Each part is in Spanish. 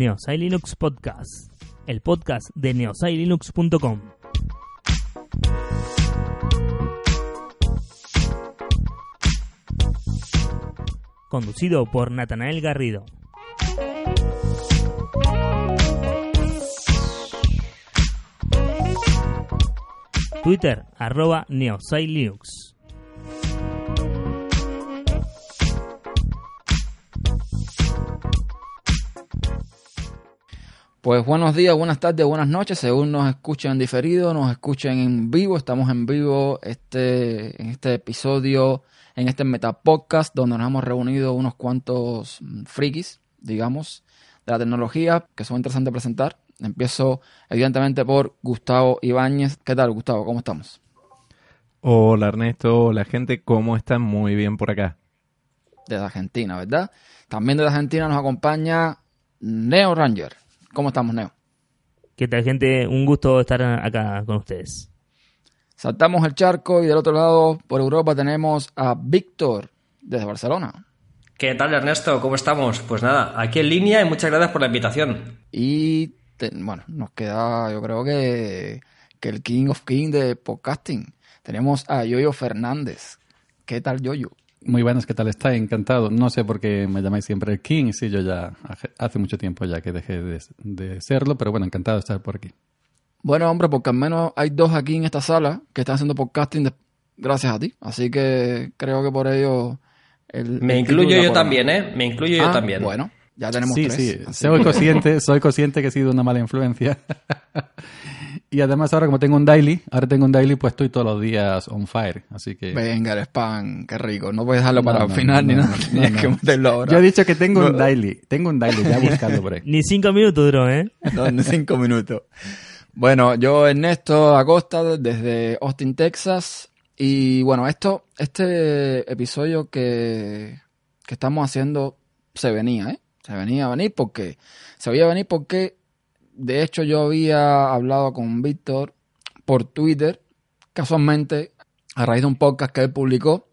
Neosai Linux Podcast, el podcast de neosailinux.com. Conducido por Natanael Garrido. Twitter, arroba neosailinux. Pues buenos días, buenas tardes, buenas noches, según nos escuchen en diferido, nos escuchen en vivo, estamos en vivo este, en este episodio, en este Metapodcast, donde nos hemos reunido unos cuantos mm, frikis, digamos, de la tecnología, que son interesantes de presentar. Empiezo, evidentemente, por Gustavo Ibáñez. ¿Qué tal, Gustavo? ¿Cómo estamos? Hola Ernesto, hola gente, ¿cómo están? Muy bien por acá. Desde Argentina, ¿verdad? También desde Argentina nos acompaña Neo Ranger. ¿Cómo estamos, Neo? ¿Qué tal, gente? Un gusto estar acá con ustedes. Saltamos el charco y del otro lado, por Europa, tenemos a Víctor, desde Barcelona. ¿Qué tal, Ernesto? ¿Cómo estamos? Pues nada, aquí en línea y muchas gracias por la invitación. Y te- bueno, nos queda, yo creo que, que el King of King de podcasting. Tenemos a Yoyo Fernández. ¿Qué tal, Yoyo? Muy buenas, ¿qué tal está? Encantado. No sé por qué me llamáis siempre el King. Sí, yo ya hace- mucho tiempo ya que dejé de, de serlo, pero bueno, encantado de estar por aquí. Bueno, hombre, porque al menos hay dos aquí en esta sala que están haciendo podcasting de- gracias a ti. Así que creo que por ello... el- Me el incluyo yo también, ¿eh? Me incluyo yo Ah, también. Bueno, ya tenemos Sí, tres. sí, Así soy consciente, soy consciente que he sido una mala influencia. y además ahora como tengo un daily, ahora tengo un daily, pues estoy todos los días on fire, así que... Venga, el spam, qué rico. No puedes dejarlo No, para el no, final ni no, nada. no, Tienes no, que meterlo ahora. Yo he dicho que tengo un daily, tengo un daily, ya buscando por ahí. Ni cinco minutos duró, ¿eh? No, en cinco minutos. Bueno, yo Ernesto Acosta desde Austin, Texas. Y bueno, esto, este episodio que, que estamos haciendo se venía, ¿eh? Se venía a venir porque, se veía venir porque, de hecho, yo había hablado con Víctor por Twitter, casualmente, a raíz de un podcast que él publicó,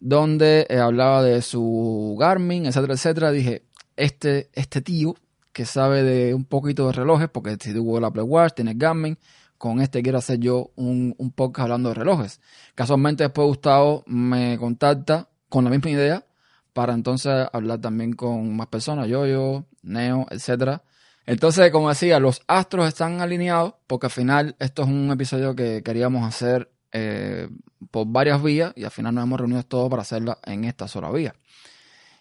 donde eh, hablaba de su Garmin, etcétera, etcétera. Dije, este, este tío que sabe de un poquito de relojes, porque si tuvo el Apple tiene Garmin, con este quiero hacer yo un, un podcast hablando de relojes. Casualmente después Gustavo me contacta con la misma idea para entonces hablar también con más personas, yo, yo, Neo, etcétera. Entonces, como decía, los astros están alineados porque al final esto es un episodio que queríamos hacer eh, por varias vías y al final nos hemos reunido todos para hacerla en esta sola vía.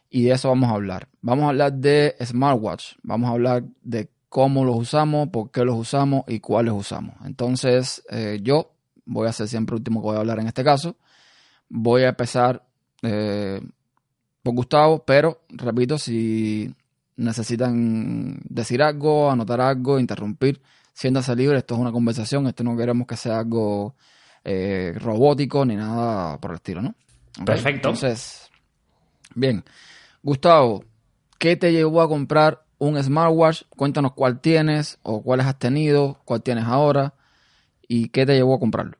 Y de eso vamos a hablar. Vamos a hablar de smartwatch. Vamos a hablar de cómo los usamos, por qué los usamos y cuáles usamos. Entonces, eh, yo voy a ser siempre el último que voy a hablar en este caso. Voy a empezar eh, por Gustavo, pero repito, si necesitan decir algo, anotar algo, interrumpir, siéntanse libres. Esto es una conversación. Esto no queremos que sea algo eh, robótico ni nada por el estilo, ¿no? Perfecto. Entonces, bien. Gustavo, ¿qué te llevó a comprar un smartwatch? Cuéntanos cuál tienes o cuáles has tenido, cuál tienes ahora y qué te llevó a comprarlo.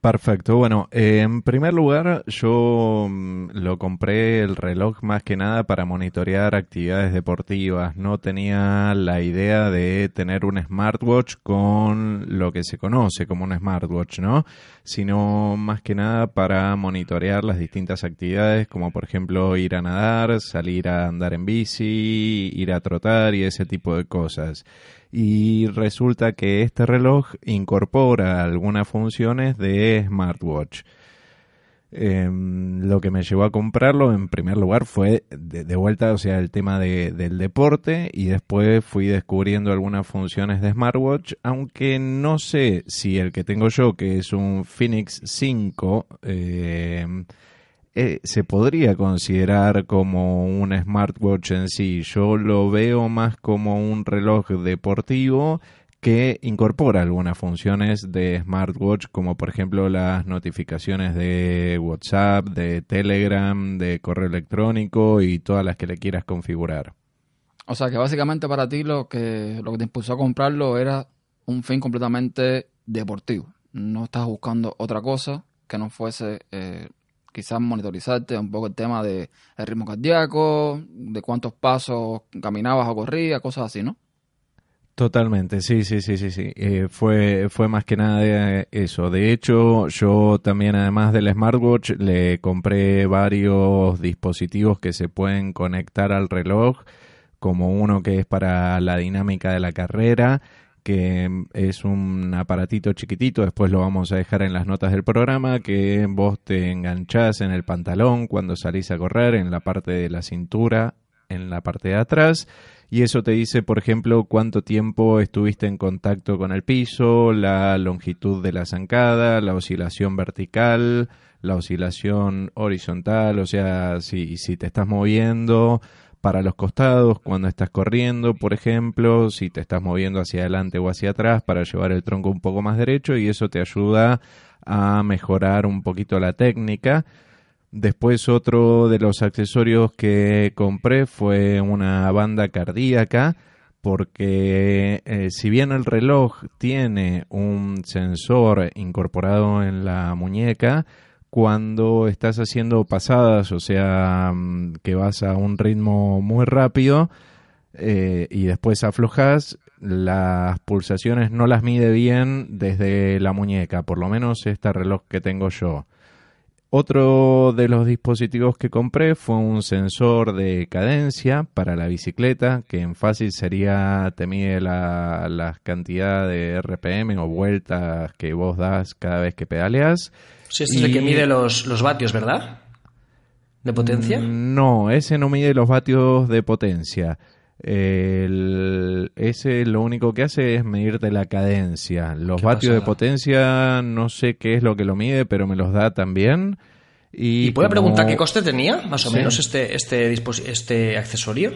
Perfecto, bueno, en primer lugar yo mm, lo compré el reloj más que nada para monitorear actividades deportivas, no tenía la idea de tener un smartwatch con lo que se conoce como un smartwatch, ¿no? Sino más que nada para monitorear las distintas actividades como por ejemplo ir a nadar, salir a andar en bici, ir a trotar y ese tipo de cosas y resulta que este reloj incorpora algunas funciones de smartwatch. Em, lo que me llevó a comprarlo en primer lugar fue de, vuelta, o sea, el tema de- del deporte y después fui descubriendo algunas funciones de smartwatch, aunque no sé si el que tengo yo, que es un Phoenix 5, em, eh, se podría considerar como un smartwatch en sí. Yo lo veo más como un reloj deportivo que incorpora algunas funciones de smartwatch, como por ejemplo las notificaciones de WhatsApp, de Telegram, de correo electrónico y todas las que le quieras configurar. O sea que básicamente para ti lo que, lo que te impulsó a comprarlo era un fin completamente deportivo. No estás buscando otra cosa que no fuese eh, quizás monitorizarte un poco el tema de el ritmo cardíaco, de cuántos pasos caminabas o corrías, cosas así, ¿no? Totalmente, sí, sí, sí, sí, sí. Eh, fue, fue más que nada eso. De hecho, yo también, además del smartwatch, le compré varios dispositivos que se pueden conectar al reloj, como uno que es para la dinámica de la carrera, que es un aparatito chiquitito, después lo vamos a dejar en las notas del programa, que vos te enganchás en el pantalón cuando salís a correr, en la parte de la cintura, en la parte de atrás y eso te dice, por ejemplo, cuánto tiempo estuviste en contacto con el piso, la longitud de la zancada, la oscilación vertical, la oscilación horizontal, o sea, si, si te estás moviendo para los costados cuando estás corriendo, por ejemplo, si te estás moviendo hacia adelante o hacia atrás para llevar el tronco un poco más derecho y eso te ayuda a mejorar un poquito la técnica. Después otro de los accesorios que compré fue una banda cardíaca porque eh, si bien el reloj tiene un sensor incorporado en la muñeca, cuando estás haciendo pasadas, o sea, mm, que vas a un ritmo muy rápido eh, y después aflojas, las pulsaciones no las mide bien desde la muñeca, por lo menos este reloj que tengo yo. Otro de los dispositivos que compré fue un sensor de cadencia para la bicicleta, que en fácil sería, te mide la, la cantidad de RPM o vueltas que vos das cada vez que pedaleas. Sí, es el que mide los, los vatios, ¿verdad? ¿De potencia? Mm, no, ese no mide los vatios de potencia. El, ese lo único que hace es medirte la cadencia. Los vatios de potencia no sé qué es lo que lo mide, pero me los da también. ¿Y, puede preguntar qué coste tenía, más o menos, este, este, este accesorio?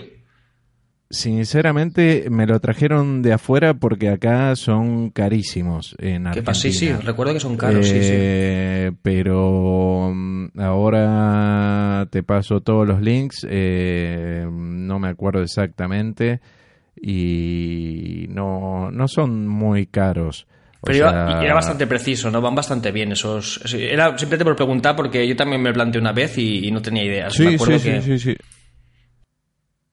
Sinceramente, me lo trajeron de afuera porque acá son carísimos en Argentina. Sí, sí, recuerdo que son caros, sí, sí. Eh, pero mm, ahora te paso todos los links, eh, no me acuerdo exactamente y no, no son muy caros. Pero era bastante preciso, ¿no? Van bastante bien esos... Era simplemente por preguntar porque yo también me lo planteé una vez y, no tenía idea. Sí, sí, sí, sí, sí.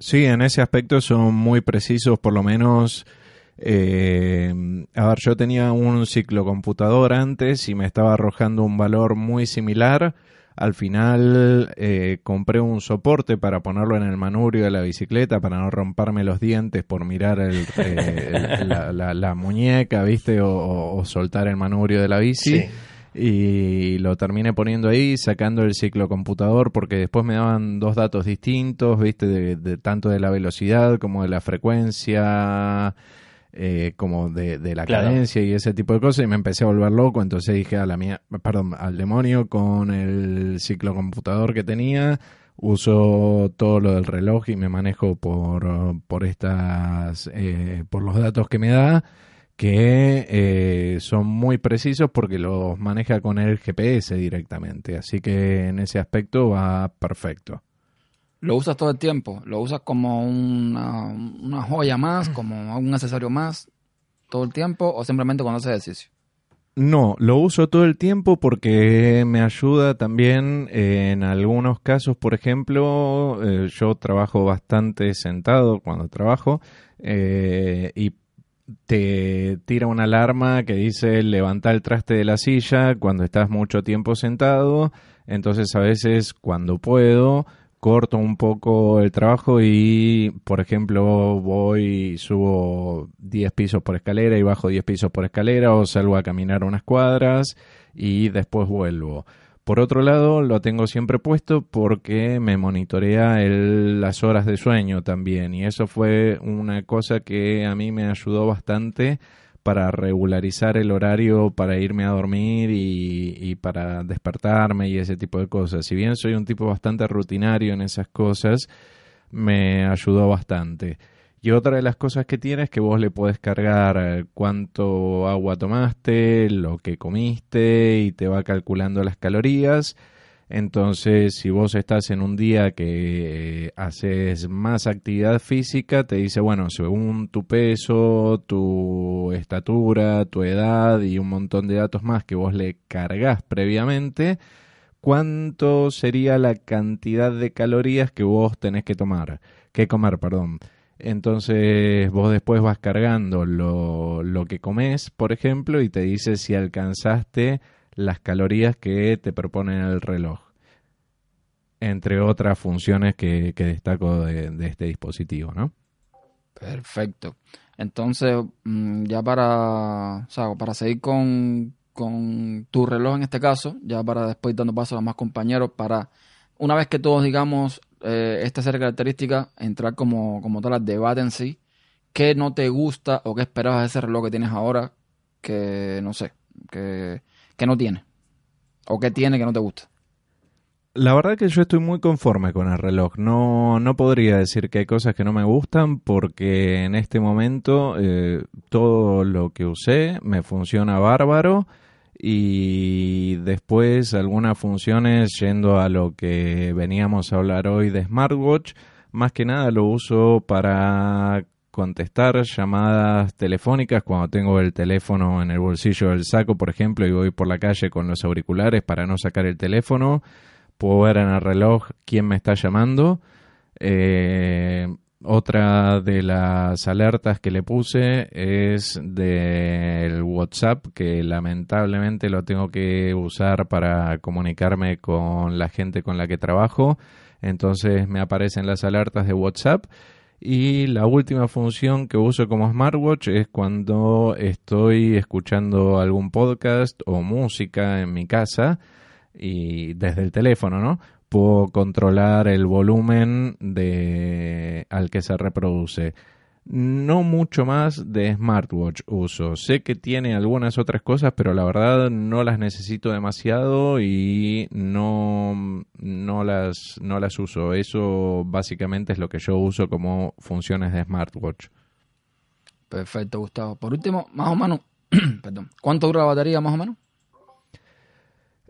Sí, en ese aspecto son muy precisos, por lo menos. Eh, a ver, yo tenía un ciclocomputador antes y me estaba arrojando un valor muy similar. Al final eh, compré un soporte para ponerlo en el manubrio de la bicicleta para no romperme los dientes por mirar el, eh, la, muñeca, ¿viste? O, o, soltar el manubrio de la bici. Sí y lo terminé poniendo ahí, sacando el ciclocomputador porque después me daban dos datos distintos, viste, de, tanto de la velocidad como de la frecuencia, eh, como de, la cadencia y ese tipo de cosas y me empecé a volver loco, entonces dije a la mía, perdón, al demonio con el ciclocomputador que tenía, uso todo lo del reloj y me manejo por, por estas, eh, por los datos que me da que eh, son muy precisos porque los maneja con el GPS directamente. Así que en ese aspecto va perfecto. ¿Lo usas todo el tiempo? ¿Lo usas como una, una joya más, como un accesorio más todo el tiempo o simplemente cuando haces ejercicio? No, lo uso todo el tiempo porque me ayuda también en algunos casos, por ejemplo, eh, yo trabajo bastante sentado cuando trabajo eh, y te tira una alarma que dice levanta el traste de la silla cuando estás mucho tiempo sentado. Entonces a veces cuando puedo corto un poco el trabajo y, por ejemplo, voy, subo 10 pisos por escalera y bajo 10 pisos por escalera o salgo a caminar unas cuadras y después vuelvo. Por otro lado, lo tengo siempre puesto porque me monitorea las horas de sueño también y eso fue una cosa que a mí me ayudó bastante para regularizar el horario para irme a dormir y, y, para despertarme y ese tipo de cosas. Si bien soy un tipo bastante rutinario en esas cosas, me ayudó bastante. Y otra de las cosas que tiene es que vos le podés cargar eh, cuánto agua tomaste, lo que comiste y te va calculando las calorías. Entonces, si vos estás en un día que eh, haces más actividad física, te dice, bueno, según tu peso, tu estatura, tu edad y un montón de datos más que vos le cargas previamente, cuánto sería la cantidad de calorías que vos tenés que tomar, que comer, perdón. Entonces vos después vas cargando lo, lo que comes, por ejemplo, y te dice si alcanzaste las calorías que te propone el reloj. Entre otras funciones que, que destaco de, este dispositivo, ¿no? Perfecto. Entonces, mm, ya para, o sea, para seguir con, con tu reloj en este caso, ya para después dando paso a más compañeros, para una vez que todos digamos eh, esta serie de características, entrar como, como tal al debate en sí, qué no te gusta o qué esperabas de ese reloj que tienes ahora que, no sé, que, que no tiene, o qué tiene que no te gusta. La verdad que yo estoy muy conforme con el reloj. No, no podría decir que hay cosas que no me gustan porque en este momento eh, todo lo que usé me funciona bárbaro y después algunas funciones yendo a lo que veníamos a hablar hoy de smartwatch. Más que nada lo uso para contestar llamadas telefónicas cuando tengo el teléfono en el bolsillo del saco, por ejemplo, y voy por la calle con los auriculares para no sacar el teléfono puedo ver en el reloj quién me está llamando. Eh, otra de las alertas que le puse es del WhatsApp, que lamentablemente lo tengo que usar para comunicarme con la gente con la que trabajo. Entonces me aparecen las alertas de WhatsApp. Y la última función que uso como smartwatch es cuando estoy escuchando algún podcast o música en mi casa y desde el teléfono, ¿no? Puedo controlar el volumen de al que se reproduce. No mucho más de smartwatch uso. Sé que tiene algunas otras cosas, pero la verdad no las necesito demasiado y no, no, las, no las uso. Eso básicamente es lo que yo uso como funciones de smartwatch. Perfecto, Gustavo. Por último, más o menos, perdón, ¿cuánto dura la batería más o menos?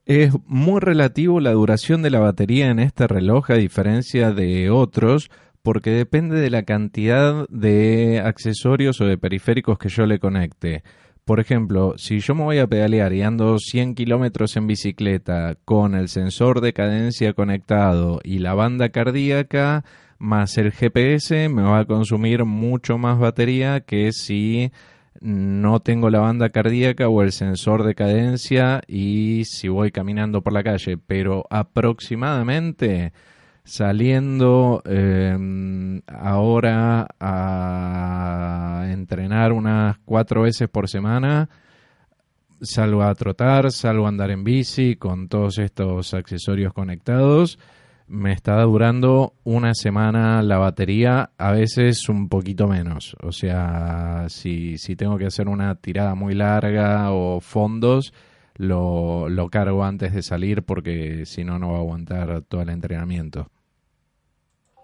Es muy relativo la duración de la batería en este reloj a diferencia de otros porque depende de la cantidad de accesorios o de periféricos que yo le conecte. Por ejemplo, si yo me voy a pedalear y ando 100 kilómetros en bicicleta con el sensor de cadencia conectado y la banda cardíaca más el GPS, me va a consumir mucho más batería que si no tengo la banda cardíaca o el sensor de cadencia y si voy caminando por la calle, pero aproximadamente saliendo em, ahora a entrenar unas cuatro veces por semana, salgo a trotar, salgo a andar en bici con todos estos accesorios conectados me está durando una semana la batería, a veces un poquito menos. O sea, si, si tengo que hacer una tirada muy larga o fondos, lo, lo cargo antes de salir porque si no, no va a aguantar todo el entrenamiento.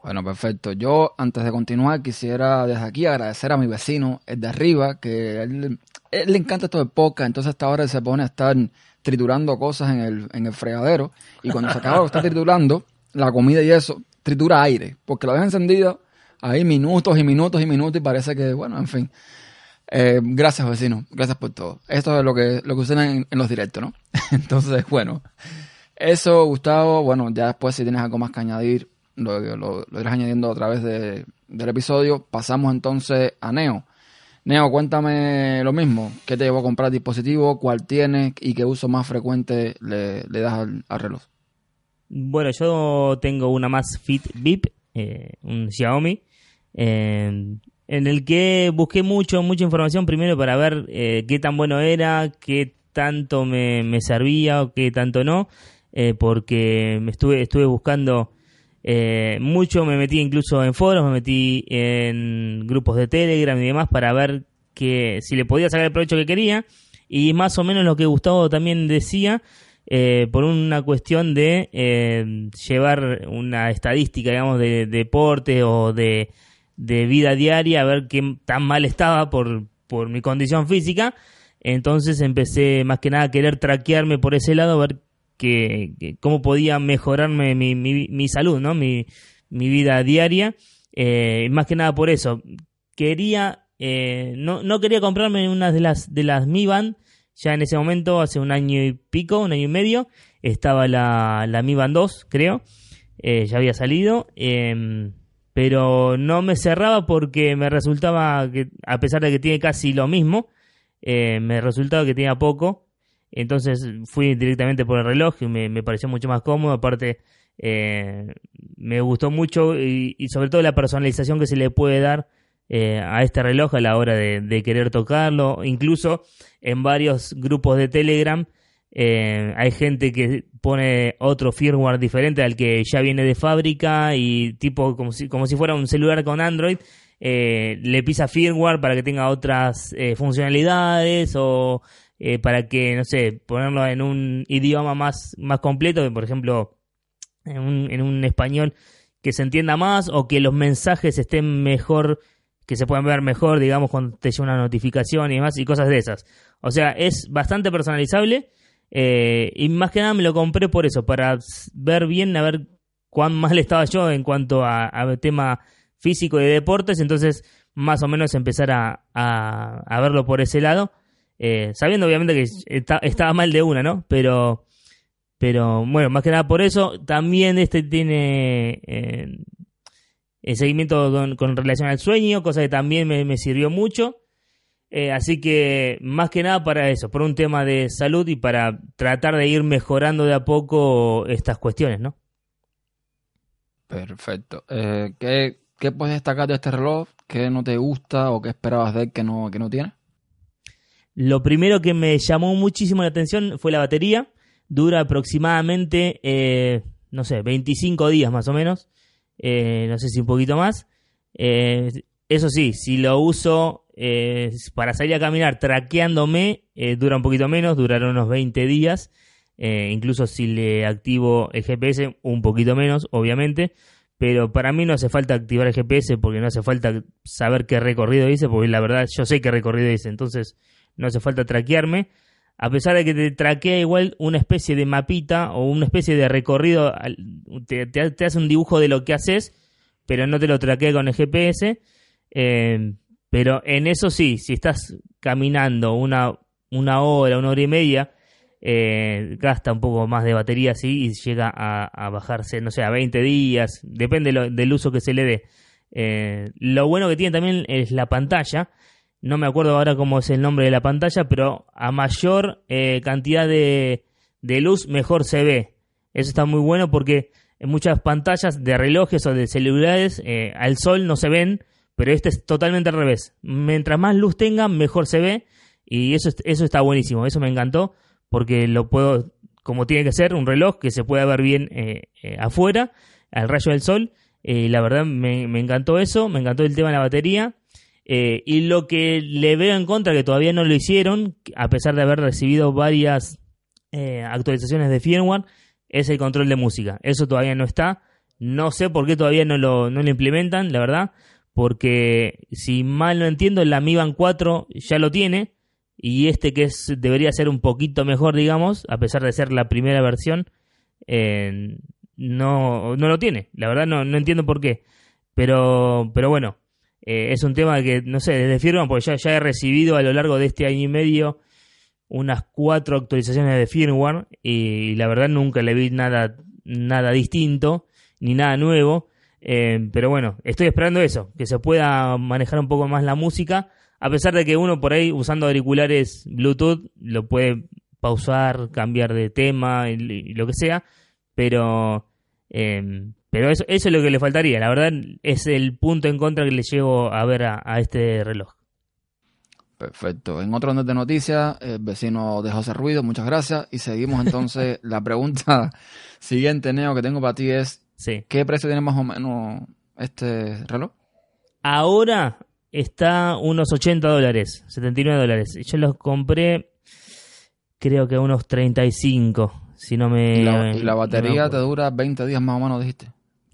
Bueno, perfecto. Yo, antes de continuar, quisiera desde aquí agradecer a mi vecino, el de arriba, que él, él le encanta esto de poca, entonces hasta ahora se pone a estar triturando cosas en el, en el fregadero, y cuando se acaba de estar triturando, la comida y eso, tritura aire, porque la deja encendida ahí minutos y minutos y minutos y parece que, bueno, en fin. Eh, gracias, vecino. Gracias por todo. Esto es lo que, lo que usan en, los directos, ¿no? Entonces, bueno. Eso, Gustavo, bueno, ya después si tienes algo más que añadir, lo, lo, irás añadiendo a través de, del episodio. Pasamos entonces a Neo. Neo, cuéntame lo mismo. ¿Qué te llevó a comprar el dispositivo? ¿Cuál tienes? ¿Y qué uso más frecuente le, le das al reloj? Bueno, yo tengo una más Fit VIP, eh, un Xiaomi, eh, en el que busqué mucho, mucha información primero para ver eh, qué tan bueno era, qué tanto me, me servía o qué tanto no, porque me estuve, estuve buscando mucho, me metí incluso en foros, me metí en grupos de Telegram y demás para ver que si le podía sacar el provecho que quería y más o menos lo que Gustavo también decía eh, por una cuestión de eh, llevar una estadística, digamos, de, deporte o de, vida diaria, a ver qué tan mal estaba por, por mi condición física. Entonces empecé más que nada a querer traquearme por ese lado, a ver que, cómo podía mejorarme mi, mi, salud, ¿no? Mi, mi vida diaria. Eh, más que nada por eso. Quería, no, no quería comprarme una de las, de las Mi Band, ya en ese momento, hace un año y pico, un año y medio, estaba la, la Mi Band 2, creo, eh, ya había salido, em, pero no me cerraba porque me resultaba que, a pesar de que tiene casi lo mismo, eh, me resultaba que tenía poco, entonces fui directamente por el reloj y me, pareció mucho más cómodo, aparte eh, me gustó mucho y sobre todo la personalización que se le puede dar eh, a este reloj a la hora de, querer tocarlo. Incluso en varios grupos de Telegram eh, hay gente que pone otro firmware diferente al que ya viene de fábrica y tipo como si, como si fuera un celular con Android. eh, le pisa firmware para que tenga otras eh, funcionalidades o para que, no sé, ponerlo en un idioma más, más completo, por ejemplo, en un, en un español que se entienda más o que los mensajes estén mejor que se puedan ver mejor, digamos, cuando te llega una notificación y demás, y cosas de esas. O sea, es bastante personalizable eh, y más que nada me lo compré por eso, para ver bien, a ver cuán mal estaba yo en cuanto a, tema físico y de deportes, entonces más o menos empezar a, a, a verlo por ese lado, eh, sabiendo obviamente que estaba mal de una, ¿no? Pero, pero bueno, más que nada por eso, también este tiene... eh, el seguimiento con, con relación al sueño, cosa que también me, me sirvió mucho. Eh, así que más que nada para eso, por un tema de salud y para tratar de ir mejorando de a poco estas cuestiones, ¿no? Perfecto. Eh, ¿qué, ¿Qué puedes destacar de este reloj? ¿Qué no te gusta o qué esperabas de él que no, que no tiene? Lo primero que me llamó muchísimo la atención fue la batería. Dura aproximadamente, eh, no sé, 25 días más o menos. Eh, no sé si un poquito más. Eh, eso sí, si lo uso eh, para salir a caminar traqueándome, eh, dura un poquito menos, durará unos 20 días. Eh, incluso si le activo el GPS, un poquito menos, obviamente. Pero para mí no hace falta activar el GPS porque no hace falta saber qué recorrido hice, porque la verdad yo sé qué recorrido hice. Entonces no hace falta traquearme. A pesar de que te traquea igual una especie de mapita o una especie de recorrido, te, hace un dibujo de lo que haces, pero no te lo traquea con el GPS. Eh, pero en eso sí, si estás caminando una, una hora, una hora y media, eh, gasta un poco más de batería sí, y llega a, bajarse, no sé, a 20 días, depende del uso que se le dé. Eh, lo bueno que tiene también es la pantalla. No me acuerdo ahora cómo es el nombre de la pantalla, pero a mayor eh, cantidad de, de luz, mejor se ve. Eso está muy bueno porque en muchas pantallas de relojes o de celulares eh, al sol no se ven, pero este es totalmente al revés. Mientras más luz tenga, mejor se ve y eso, es- eso está buenísimo. Eso me encantó porque lo puedo, como tiene que ser, un reloj que se pueda ver bien eh, eh, afuera, al rayo del sol. La verdad me, me encantó eso, me encantó el tema de la batería. Eh, y lo que le veo en contra, que todavía no lo hicieron, a pesar de haber recibido varias eh, actualizaciones de firmware, es el control de música. Eso todavía no está. No sé por qué todavía no lo, no lo implementan, la verdad. Porque si mal no entiendo, la Mi Band 4 ya lo tiene. Y este que es, debería ser un poquito mejor, digamos, a pesar de ser la primera versión, eh, no, no lo tiene. La verdad no, no entiendo por qué. Pero, pero bueno, eh, es un tema que, no sé, desde firmware, porque ya, ya he recibido a lo largo de este año y medio unas cuatro actualizaciones de firmware y la verdad nunca le vi nada, nada distinto ni nada nuevo. Eh, pero bueno, estoy esperando eso, que se pueda manejar un poco más la música, a pesar de que uno por ahí usando auriculares Bluetooth lo puede pausar, cambiar de tema y, lo que sea, pero eh, pero eso, eso es lo que le faltaría. La verdad es el punto en contra que le llevo a ver a, a este reloj. Perfecto. En otro orden de noticias, el vecino dejó ese ruido, muchas gracias. Y seguimos entonces. la pregunta siguiente, Neo, que tengo para ti es, Sí. ¿qué precio tiene más o menos este reloj? Ahora está unos 80 dólares, 79 dólares. Yo los compré, creo que unos 35, si no me. Y la, y la no me batería te dura 20 días más o menos, dijiste.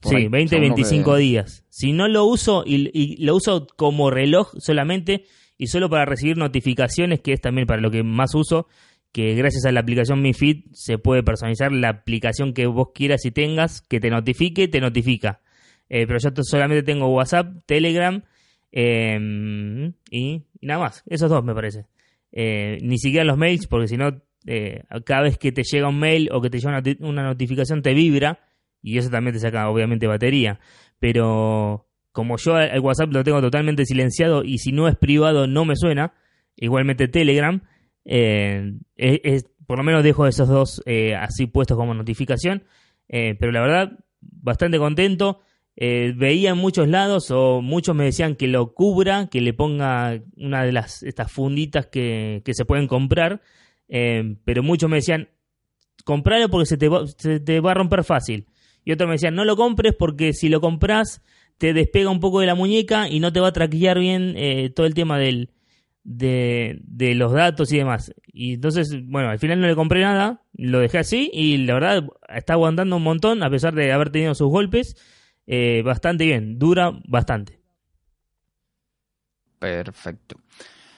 Sí, ahí, 20, según lo 25 que- días. Si no lo uso y, y lo uso como reloj solamente y solo para recibir notificaciones, que es también para lo que más uso, que gracias a la aplicación Mi Fit se puede personalizar la aplicación que vos quieras y tengas, que te notifique, te notifica. Eh, pero yo solamente tengo WhatsApp, Telegram eh, y, y nada más. Esos dos me parece. Eh, ni siquiera los mails, porque si no eh, cada vez que te llega un mail o que te llega una, una notificación te vibra y eso también te saca obviamente batería. Pero como yo el WhatsApp lo tengo totalmente silenciado y si no es privado no me suena, igualmente Telegram, eh, es, por lo menos dejo esos dos eh, así puestos como notificación. Eh, pero la verdad, bastante contento. veía en muchos lados o muchos me decían que lo cubra, que le ponga una de las estas funditas que, que se pueden comprar. pero muchos me decían, compralo porque se te, va, se te va a romper fácil. Y otros me decían, no lo compres porque si lo compras te despega un poco de la muñeca y no te va a traquear bien todo el tema del, de, de, los datos y demás. Y entonces, bueno, al final no le compré nada, lo dejé así y la verdad está aguantando un montón a pesar de haber tenido sus golpes. Eh, bastante bien, dura bastante. Perfecto.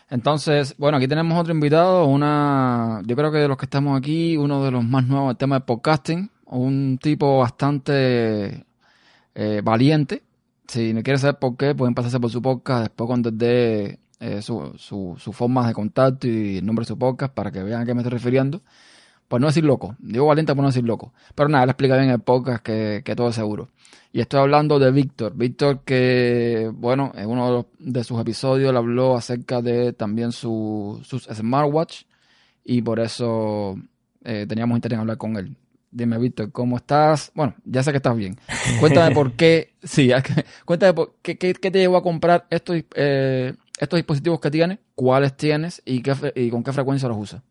Entonces, bueno, aquí tenemos otro invitado, una, yo creo que de los que estamos aquí, uno de los más nuevos en tema de podcasting, un tipo bastante eh, valiente. Si no quiere saber por qué, pueden pasarse por su podcast después cuando esté eh, su, su, su forma de contacto y el nombre de su podcast para que vean a qué me estoy refiriendo. Pues no decir loco, digo valiente por no decir loco. Pero nada, le explica bien el podcast que, que todo es seguro. Y estoy hablando de Víctor. Víctor que, bueno, en uno de sus episodios le habló acerca de también su, sus smartwatch y por eso eh, teníamos interés en hablar con él. Dime, Víctor, ¿cómo estás? Bueno, ya sé que estás bien. Cuéntame por qué, sí, cuéntame por qué, qué, qué te llevó a comprar estos, eh, estos dispositivos que tienes, cuáles tienes y, qué, y con qué frecuencia los usas.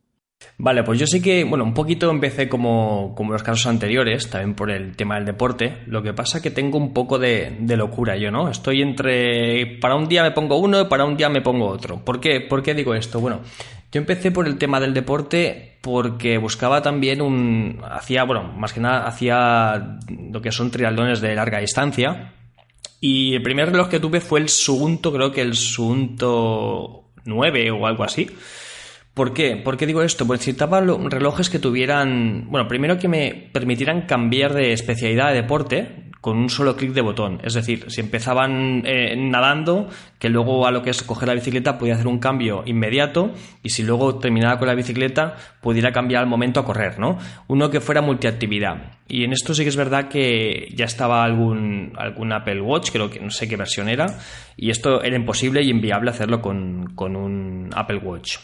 Vale, pues yo sí que, bueno, un poquito empecé como, como los casos anteriores, también por el tema del deporte. Lo que pasa es que tengo un poco de, de, locura yo, ¿no? Estoy entre. Para un día me pongo uno y para un día me pongo otro. ¿Por qué? ¿Por qué digo esto? Bueno, yo empecé por el tema del deporte porque buscaba también un. Hacía, bueno, más que nada hacía lo que son triatlones de larga distancia y el primer reloj que tuve fue el Suunto, creo que el Suunto 9 o algo así. ¿Por qué? ¿Por qué digo esto? Pues necesitaba relojes que tuvieran, bueno, primero que me permitieran cambiar de especialidad de deporte, con un solo clic de botón. Es decir, si empezaban eh, nadando, que luego a lo que es coger la bicicleta podía hacer un cambio inmediato y si luego terminaba con la bicicleta pudiera cambiar al momento a correr, ¿no? Uno que fuera multiactividad. Y en esto sí que es verdad que ya estaba algún, algún Apple Watch, creo que no sé qué versión era, y esto era imposible y inviable hacerlo con, con un Apple Watch.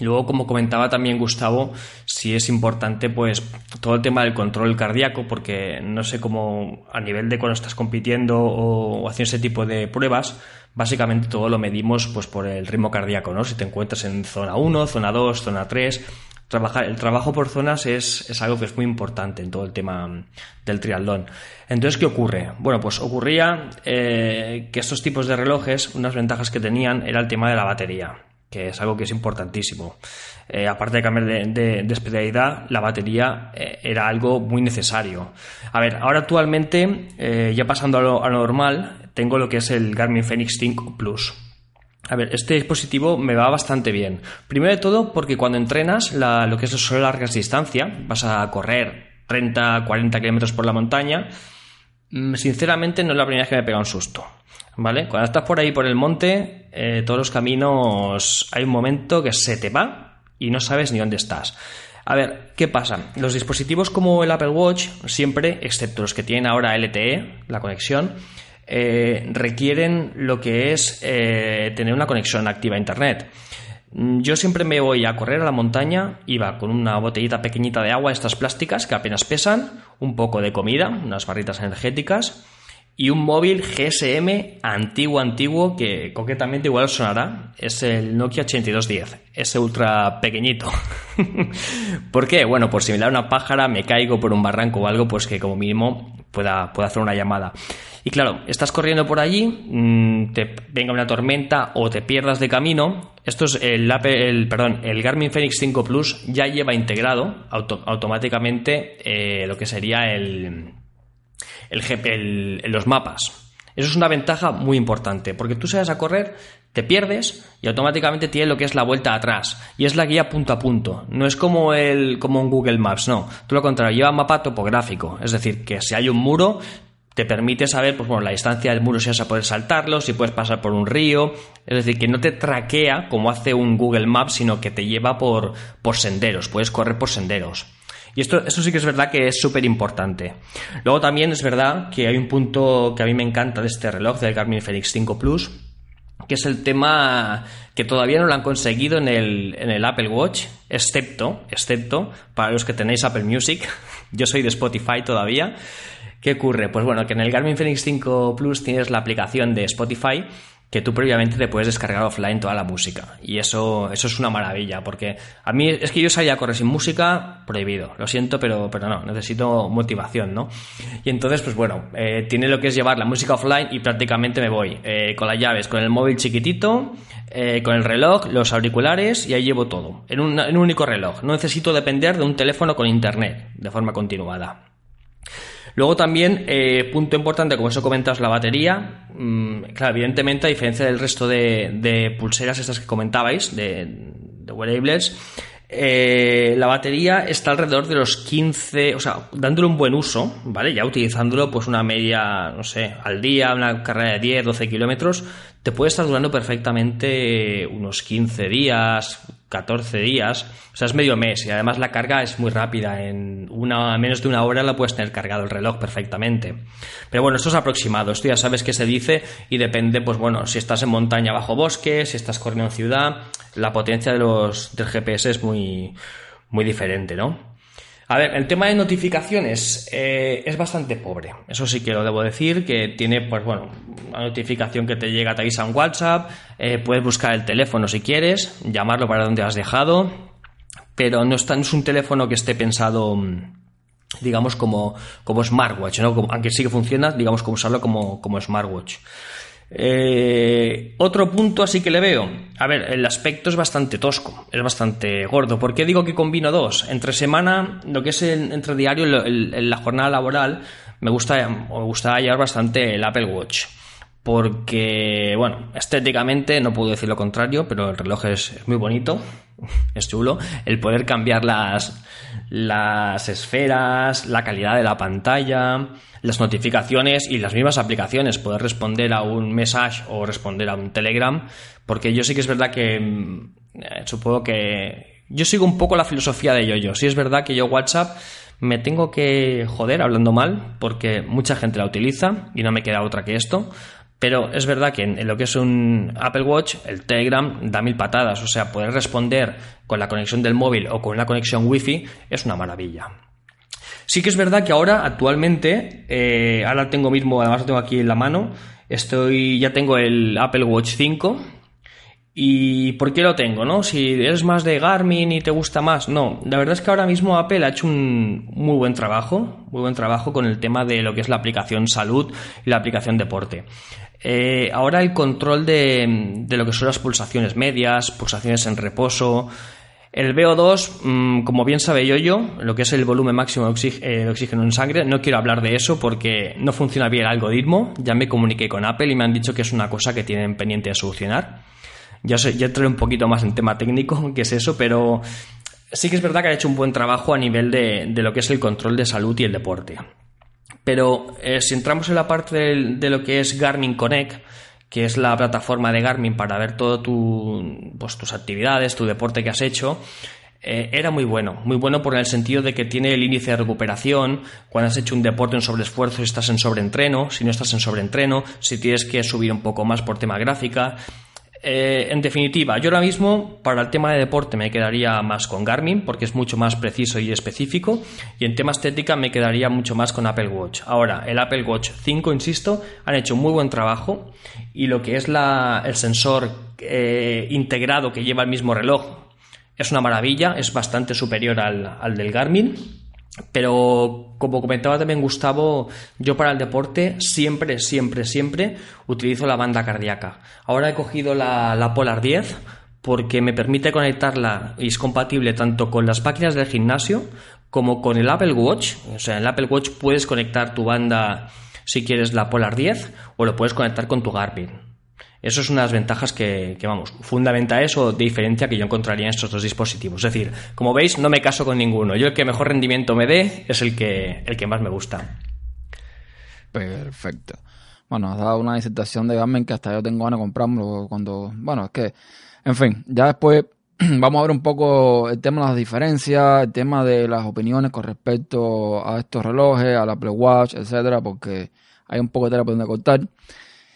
Y luego, como comentaba también Gustavo, sí es importante pues todo el tema del control cardíaco, porque no sé cómo a nivel de cuando estás compitiendo o haciendo ese tipo de pruebas, básicamente todo lo medimos pues por el ritmo cardíaco, ¿no? Si te encuentras en zona 1, zona 2, zona 3, trabajar, el trabajo por zonas es, es, algo que es muy importante en todo el tema del triatlón. Entonces, ¿qué ocurre? Bueno, pues ocurría eh, que estos tipos de relojes, unas ventajas que tenían era el tema de la batería que es algo que es importantísimo. Eh, aparte de cambiar de, de, especialidad, la batería eh, era algo muy necesario. A ver, ahora actualmente, eh, ya pasando a lo, a normal, tengo lo que es el Garmin Fenix 5 Plus. A ver, este dispositivo me va bastante bien. Primero de todo porque cuando entrenas lo que es solo largas distancia, vas a correr 30, 40 kilómetros por la montaña, mm, sinceramente no es la primera vez que me pega un susto. ¿Vale? Cuando estás por ahí por el monte, eh, todos los caminos hay un momento que se te va y no sabes ni dónde estás. A ver, ¿qué pasa? Los dispositivos como el Apple Watch, siempre, excepto los que tienen ahora LTE, la conexión, eh, requieren lo que es eh, tener una conexión activa a Internet. Mm, yo siempre me voy a correr a la montaña, iba con una botellita pequeñita de agua, estas plásticas que apenas pesan, un poco de comida, unas barritas energéticas, y un móvil GSM antiguo, antiguo, que coquetamente igual sonará, es el Nokia 8210, ese ultra pequeñito. ¿Por qué? Bueno, por si me da una pájara, me caigo por un barranco o algo, pues que como mínimo pueda, pueda hacer una llamada. Y claro, estás corriendo por allí, mm, te venga una tormenta o te pierdas de camino. Esto es el, el, perdón, el Garmin Fenix 5 Plus ya lleva integrado automáticamente eh, lo que sería el, el, los mapas. Eso es una ventaja muy importante, porque tú sales a correr, te pierdes y automáticamente tienes lo que es la vuelta atrás. Y es la guía punto a punto. No es como, el, como un Google Maps, no. Tú lo contrario, lleva mapa topográfico. Es decir, que si hay un muro, te permite saber pues, bueno, la distancia del muro si vas a poder saltarlo, si puedes pasar por un río. Es decir, que no te traquea como hace un Google Maps, sino que te lleva por, por senderos, puedes correr por senderos. Y esto, esto sí que es verdad que es súper importante. Luego también es verdad que hay un punto que a mí me encanta de este reloj, del Garmin Fenix 5 Plus, que es el tema que todavía no lo han conseguido en el, en el Apple Watch, excepto, excepto para los que tenéis Apple Music. Yo soy de Spotify todavía. ¿Qué ocurre? Pues bueno, que en el Garmin Fenix 5 Plus tienes la aplicación de Spotify que tú previamente te puedes descargar offline toda la música. Y eso, eso es una maravilla, porque a mí es que yo salía a correr sin música, prohibido. Lo siento, pero, pero no, necesito motivación, ¿no? Y entonces, pues bueno, eh, tiene lo que es llevar la música offline y prácticamente me voy eh, con las llaves, con el móvil chiquitito, eh, con el reloj, los auriculares y ahí llevo todo, en en un único reloj. No necesito depender de un teléfono con internet de forma continuada. Luego también, eh, punto importante, como eso comentas, la batería. Mm, claro, evidentemente, a diferencia del resto de, pulseras estas que comentabais, de, de wearables, eh, la batería está alrededor de los 15, o sea, dándole un buen uso, ¿vale? Ya utilizándolo pues una media, no sé, al día, una carrera de 10, 12 kilómetros, te puede estar durando perfectamente unos 15 días, 14 días, o sea, es medio mes y además la carga es muy rápida, en una, menos de una hora la puedes tener cargado el reloj perfectamente. Pero bueno, esto es aproximado, esto ya sabes qué se dice y depende, pues bueno, si estás en montaña bajo bosque, si estás corriendo en ciudad, la potencia de los, del GPS es muy, muy diferente, ¿no? A ver, el tema de notificaciones eh, es bastante pobre. Eso sí que lo debo decir, que tiene, pues bueno, una notificación que te llega, te avisa en WhatsApp, eh, puedes buscar el teléfono si quieres, llamarlo para donde has dejado, pero no, está, no es un teléfono que esté pensado digamos como, como smartwatch, ¿no? aunque sí que funciona, digamos como usarlo como, como smartwatch. Eh, otro punto así que le veo. A ver, el aspecto es bastante tosco, es bastante gordo. ¿Por qué digo que combino dos? Entre semana, lo que es entre diario, en la jornada laboral, me gusta, me gusta llevar bastante el Apple Watch. Porque, bueno, estéticamente no puedo decir lo contrario, pero el reloj es muy bonito, es chulo. El poder cambiar las, las esferas, la calidad de la pantalla, las notificaciones y las mismas aplicaciones, poder responder a un message o responder a un Telegram, porque yo sí que es verdad que eh, supongo que yo sigo un poco la filosofía de yo-yo. Sí es verdad que yo WhatsApp me tengo que joder hablando mal, porque mucha gente la utiliza y no me queda otra que esto. Pero es verdad que en, lo que es un Apple Watch, el Telegram da mil patadas. O sea, poder responder con la conexión del móvil o con una conexión Wi-Fi es una maravilla. Sí que es verdad que ahora, actualmente, eh, ahora tengo mismo, además lo tengo aquí en la mano, estoy, ya tengo el Apple Watch 5. ¿Y por qué lo tengo, no? Si eres más de Garmin y te gusta más, no. La verdad es que ahora mismo Apple ha hecho un muy buen trabajo, muy buen trabajo con el tema de lo que es la aplicación salud y la aplicación deporte. Eh, ahora el control de, lo que son las pulsaciones medias, pulsaciones en reposo. El VO2, mm, como bien sabe yo, yo, lo que es el volumen máximo eh, de, oxígeno en sangre, no quiero hablar de eso porque no funciona bien el algoritmo. Ya me comuniqué con Apple y me han dicho que es una cosa que tienen pendiente de solucionar. Ya, sé, ya entré un poquito más en tema técnico, que es eso, pero sí que es verdad que han hecho un buen trabajo a nivel de lo que es el control de salud y el deporte. Pero eh, si entramos en la parte de, lo que es Garmin Connect, que es la plataforma de Garmin para ver todo tu, pues, tus actividades, tu deporte que has hecho, eh, era muy bueno, muy bueno por el sentido de que tiene el índice de recuperación, cuando has hecho un deporte en sobreesfuerzo, si estás en sobreentreno, si no estás en sobreentreno, si tienes que subir un poco más por tema gráfica, eh, en definitiva, yo ahora mismo para el tema de deporte me quedaría más con Garmin porque es mucho más preciso y específico y en tema estética me quedaría mucho más con Apple Watch. Ahora, el Apple Watch 5, insisto, han hecho muy buen trabajo y lo que es el sensor eh, integrado que lleva el mismo reloj es una maravilla, es bastante superior al del Garmin pero como comentaba también Gustavo, yo para el deporte siempre, siempre, siempre utilizo la banda cardíaca. Ahora he cogido la, Polar 10 porque me permite conectarla y es compatible tanto con las máquinas del gimnasio como con el Apple Watch. O sea, en el Apple Watch puedes conectar tu banda si quieres la Polar 10 o lo puedes conectar con tu Garmin. Eso es una de las ventajas que, vamos, fundamenta eso de diferencia que yo encontraría en estos dos dispositivos. Es decir, como veis, no me caso con ninguno. Yo el que mejor rendimiento me dé es el que, el que más me gusta. Perfecto. Bueno, has dado una disertación de Garmin que hasta yo tengo ganas de comprarlo cuando... Bueno, es que... En fin, ya después vamos a ver un poco el tema de las diferencias, el tema de las opiniones con respecto a estos relojes, al Apple Watch, etcétera, porque hay un poco de tela por donde cortar.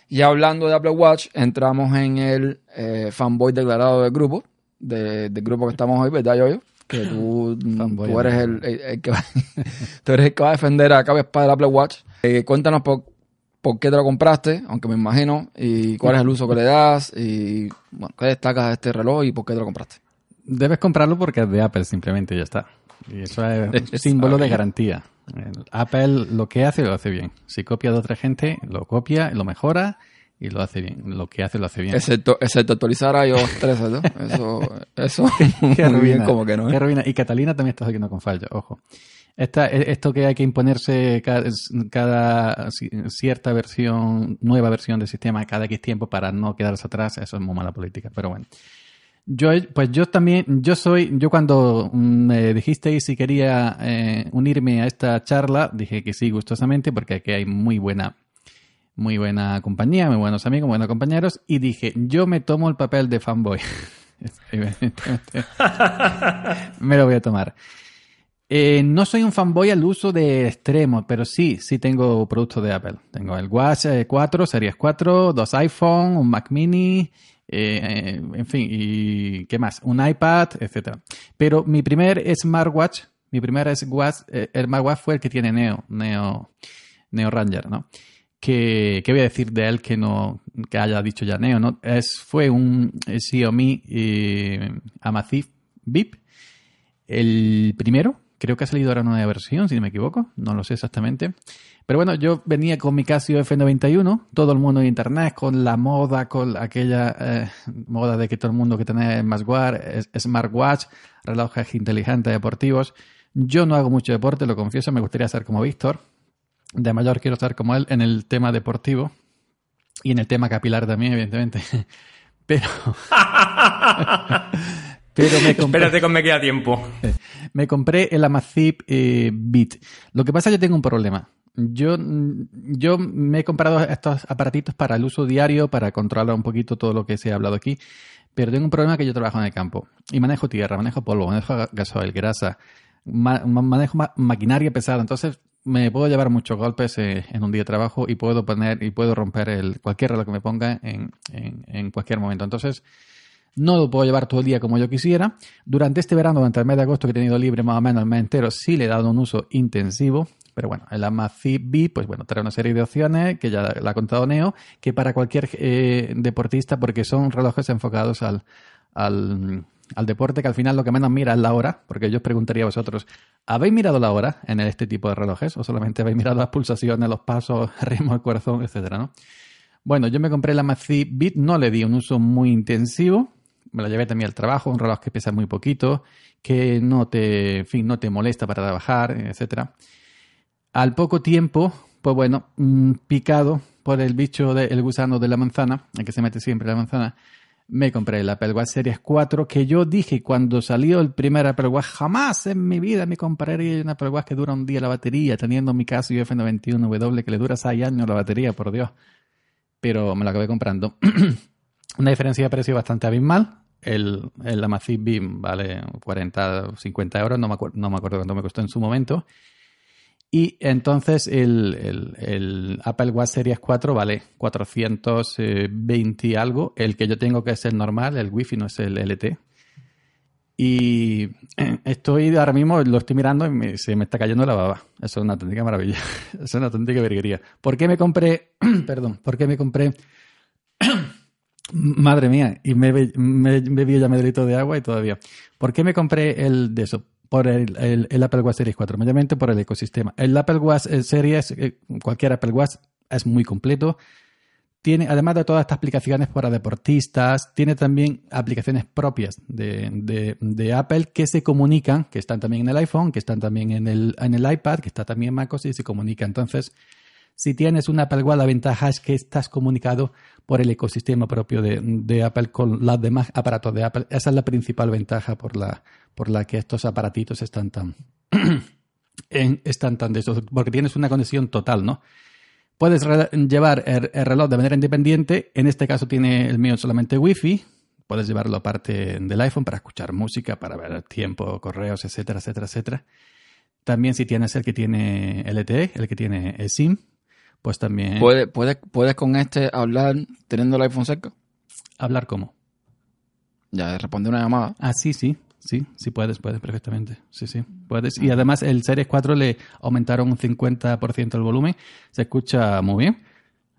Y hablando de Apple Watch, entramos en el eh, fanboy declarado del grupo, de- del grupo que estamos hoy, ¿verdad, Yoyo? Que tú, Fanboy tú eres el, el- el que va, tú eres el que va a defender a y espada el Apple Watch. Eh, cuéntanos por, por qué te lo compraste, aunque me imagino, y cuál es el uso que le das, y bueno, qué destacas de este reloj y por qué te lo compraste. Debes comprarlo porque es de Apple, simplemente y ya está. Y eso es un símbolo de garantía. Apple lo que hace lo hace bien. Si copia de otra gente, lo copia, lo mejora y lo hace bien. Lo que hace lo hace bien. Excepto, excepto actualizar a iOS 13, ¿no? Eso, eso Qué muy bien como que no, qué ¿eh? ruina. Y Catalina también está haciendo con fallo, ojo. Esta, e- esto que hay que imponerse cada, cada ci- cierta versión, nueva versión del sistema cada X tiempo para no quedarse atrás, eso es muy mala política, pero bueno. Yo, pues yo también, yo soy, yo cuando mm, me dijisteis si quería eh, unirme a esta charla, dije que sí, gustosamente, porque aquí hay muy buena, muy buena compañía, muy buenos amigos, buenos compañeros, y dije, yo me tomo el papel de fanboy. Me lo voy a tomar. Eh, no soy un fanboy al uso de extremo, pero sí, sí tengo productos de Apple. Tengo el Watch eh, 4, Series 4, dos iPhone, un Mac Mini, eh, eh, en fin, y ¿qué más? Un iPad, etcétera. Pero mi primer smartwatch, mi primer smartwatch, eh, el fue el que tiene Neo, Neo, Neo Ranger, ¿no? Que, ¿Qué voy a decir de él que no que haya dicho ya Neo? ¿no? Es, fue un Xiaomi eh, Amazfit VIP, el primero, creo que ha salido ahora una nueva versión, si no me equivoco, no lo sé exactamente. Pero bueno, yo venía con mi Casio F91, todo el mundo en internet, con la moda, con aquella eh, moda de que todo el mundo que tiene smartwatch, es- smartwatch, relojes inteligentes deportivos. Yo no hago mucho deporte, lo confieso, me gustaría ser como Víctor. De mayor quiero ser como él en el tema deportivo y en el tema capilar también, evidentemente. Pero. Pero me compré. Espérate que me queda tiempo. Me compré el Amazfit eh, Beat. Lo que pasa es que yo tengo un problema. Yo, yo me he comprado estos aparatitos para el uso diario, para controlar un poquito todo lo que se ha hablado aquí, pero tengo un problema que yo trabajo en el campo y manejo tierra, manejo polvo, manejo ga- gasoil, grasa, ma- ma- manejo ma- maquinaria pesada, entonces me puedo llevar muchos golpes eh, en un día de trabajo y puedo poner y puedo romper el, cualquier reloj que me ponga en, en, en cualquier momento. Entonces, no lo puedo llevar todo el día como yo quisiera. Durante este verano, durante el mes de agosto que he tenido libre más o menos el mes entero, sí le he dado un uso intensivo. Pero bueno, el Amazfit B, pues bueno, trae una serie de opciones que ya la ha contado Neo, que para cualquier eh, deportista, porque son relojes enfocados al, al, deporte, que al final lo que menos mira es la hora, porque yo os preguntaría a vosotros, ¿habéis mirado la hora en este tipo de relojes? ¿O solamente habéis mirado las pulsaciones, los pasos, ritmo del corazón, etcétera, ¿no? Bueno, yo me compré la Amazfit Beat, no le di un uso muy intensivo, me la llevé también al trabajo, un reloj que pesa muy poquito, que no te, en fin, no te molesta para trabajar, etcétera. Al poco tiempo, pues bueno, mm, picado por el bicho del gusano de la manzana, el que se mete siempre la manzana, me compré el Apple Watch Series 4, que yo dije cuando salió el primer Apple Watch, jamás en mi vida me compraría un Apple Watch que dura un día la batería, teniendo mi Casio F91W que le dura 6 años la batería, por Dios. Pero me lo acabé comprando. Una diferencia de precio bastante abismal. El, el Amazfit Beam vale 40 o 50 euros, no me, acuerdo, no me acuerdo cuánto me costó en su momento. Y entonces el, Apple Watch Series 4 vale 420 y algo. El que yo tengo que es el normal, el Wi-Fi no es el LT. Y estoy ahora mismo, lo estoy mirando y me- se me está cayendo la baba. Eso es una auténtica maravilla. es una auténtica virguería. ¿Por qué me compré? perdón, ¿por qué me compré? Madre mía, y me, me he bebido ya medio de agua y todavía. ¿Por qué me compré el de eso? Por el, el- Apple Watch Series 4, mayormente por el ecosistema. El Apple Watch eh, Series, eh, cualquier Apple Watch, es muy completo. Tiene, además de todas estas aplicaciones para deportistas, tiene también aplicaciones propias de, de- Apple que se comunican, que están también en el iPhone, que están también en el, en el iPad, que está también en MacOS y se comunican. Entonces, si tienes un Apple Watch, la ventaja es que estás comunicado por el ecosistema propio de, de Apple con los demás aparatos de Apple. Esa es la principal ventaja por la, por la que estos aparatitos están tan, en- están tan de esos, porque tienes una conexión total, ¿no? Puedes re- llevar el, el reloj de manera independiente. En este caso tiene el mío solamente Wi-Fi. Puedes llevarlo aparte del iPhone para escuchar música, para ver el tiempo, correos, etcétera, etcétera, etcétera. También si tienes el que tiene LTE, el que tiene eSIM, pues también ¿Puedes, puedes, ¿Puedes con este hablar teniendo el iPhone cerca? hablar como. Ya, responde una llamada. Ah, sí, sí, sí, sí puedes, puedes perfectamente. Sí, sí, puedes. Y además el Series 4 le aumentaron un 50% el volumen. Se escucha muy bien.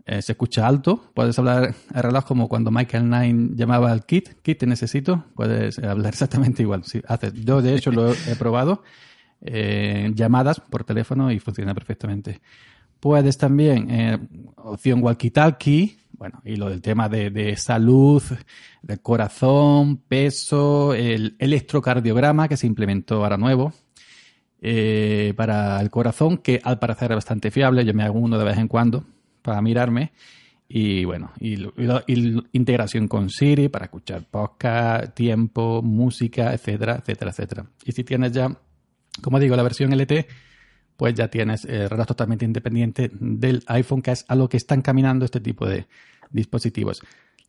Eh, se escucha alto. Puedes hablar el reloj como cuando Michael Knight llamaba al kit. Kit, te necesito. Puedes hablar exactamente igual. Sí, haces. Yo, de hecho, lo he probado. eh, llamadas por teléfono y funciona perfectamente. Puedes también, eh, opción walkie-talkie, bueno, y lo del tema de, de salud, del corazón, peso, el electrocardiograma que se implementó ahora nuevo eh, para el corazón, que al parecer es bastante fiable. Yo me hago uno de vez en cuando para mirarme. Y bueno, y, y integración con Siri para escuchar podcast, tiempo, música, etcétera, etcétera, etcétera. Y si tienes ya, como digo, la versión LT, pues ya tienes el reloj totalmente independiente del iPhone, que es a lo que están caminando este tipo de dispositivos.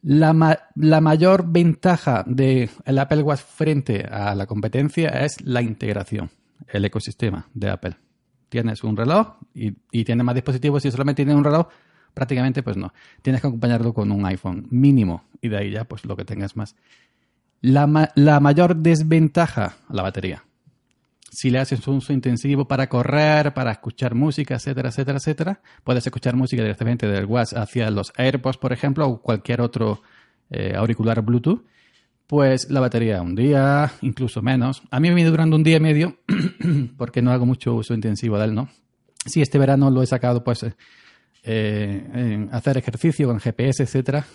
La, la mayor ventaja del Apple Watch frente a la competencia es la integración, el ecosistema de Apple. Tienes un reloj y, y tienes más dispositivos. Si solamente tienes un reloj, prácticamente pues no. Tienes que acompañarlo con un iPhone mínimo y de ahí ya pues lo que tengas más. La, la mayor desventaja, la batería si le haces un uso intensivo para correr, para escuchar música, etcétera, etcétera, etcétera, puedes escuchar música directamente del Watch hacia los AirPods, por ejemplo, o cualquier otro eh, auricular Bluetooth, pues la batería un día, incluso menos. A mí me viene durando un día y medio porque no hago mucho uso intensivo de él, ¿no? Sí, este verano lo he sacado, pues, eh, eh, hacer ejercicio con GPS, etcétera,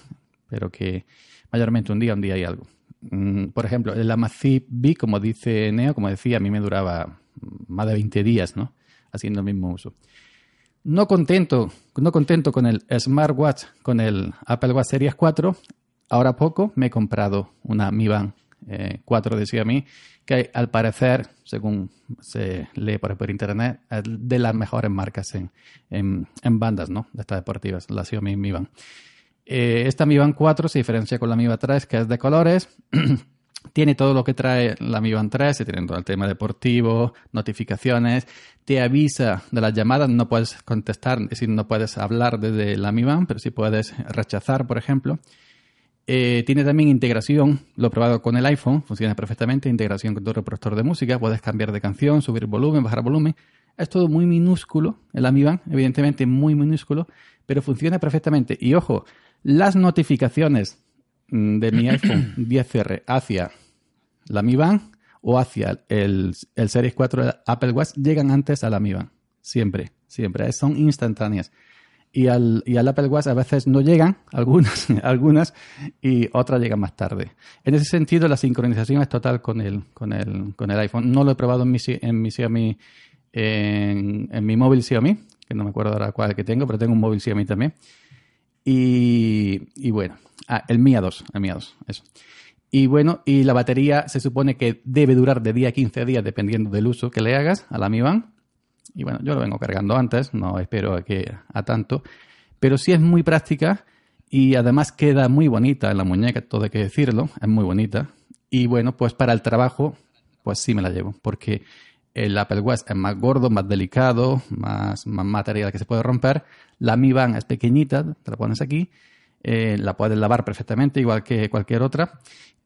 pero que mayormente un día, un día y algo. Mm, Por ejemplo, el Amazfit B, como dice Neo, como decía, a mí me duraba más de 20 días, ¿no? Haciendo el mismo uso. No contento, no contento con el smartwatch, con el Apple Watch Series 4, ahora poco me he comprado una Mi Band eh, 4 de Xiaomi, que al parecer, según se lee por, internet, es de las mejores marcas en, en, en bandas, ¿no? De estas deportivas, la Xiaomi Mi Band. Eh, esta Mi Band 4 se diferencia con la Mi Band 3, que es de colores. tiene todo lo que trae la Mi Band 3, tiene todo el tema deportivo, notificaciones, te avisa de las llamadas, no puedes contestar, es decir, no puedes hablar desde la Mi Band, pero sí puedes rechazar, por ejemplo. Eh, tiene también integración, lo he probado con el iPhone, funciona perfectamente, integración con tu reproductor de música, puedes cambiar de canción, subir volumen, bajar volumen. Es todo muy minúsculo, el Mi Band, evidentemente muy minúsculo, pero funciona perfectamente. Y ojo, las notificaciones mm, de mi iPhone 10R hacia la Mi Band o hacia el, el Series 4 de Apple Watch llegan antes a la Mi Band. Siempre, siempre. Son instantáneas. Y al, y al Apple Watch a veces no llegan, algunas, algunas, y otras llegan más tarde. En ese sentido, la sincronización es total con el, con el, con el iPhone. No lo he probado en mi, en mi Xiaomi, en, en mi móvil Xiaomi, que no me acuerdo ahora cuál que tengo, pero tengo un móvil Xiaomi también. Y, bueno, ah, el Mia 2, el Mia 2, eso. Y bueno, y la batería se supone que debe durar de día a 15 días dependiendo del uso que le hagas a la Mi Band. Y bueno, yo lo vengo cargando antes, no espero a que a tanto, pero sí es muy práctica y además queda muy bonita en la muñeca, todo hay que decirlo, es muy bonita. Y bueno, pues para el trabajo, pues sí me la llevo, porque el Apple Watch es más gordo, más delicado, más, material que se puede romper. La Mi Band es pequeñita, te la pones aquí, eh, la puedes lavar perfectamente, igual que cualquier otra.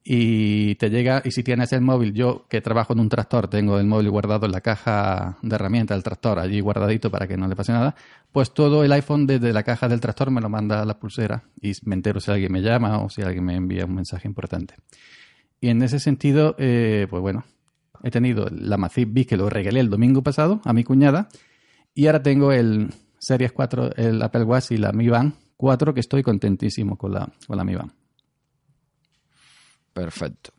Y te llega, y si tienes el móvil, yo que trabajo en un tractor, tengo el móvil guardado en la caja de herramientas del tractor, allí guardadito para que no le pase nada, pues todo el iPhone desde la caja del tractor me lo manda a la pulsera y me entero si alguien me llama o si alguien me envía un mensaje importante. Y en ese sentido, eh, pues bueno, he tenido la B que lo regalé el domingo pasado a mi cuñada y ahora tengo el Series 4, el Apple Watch y la Mi Band 4 que estoy contentísimo con la, con la Mi Band. Perfecto.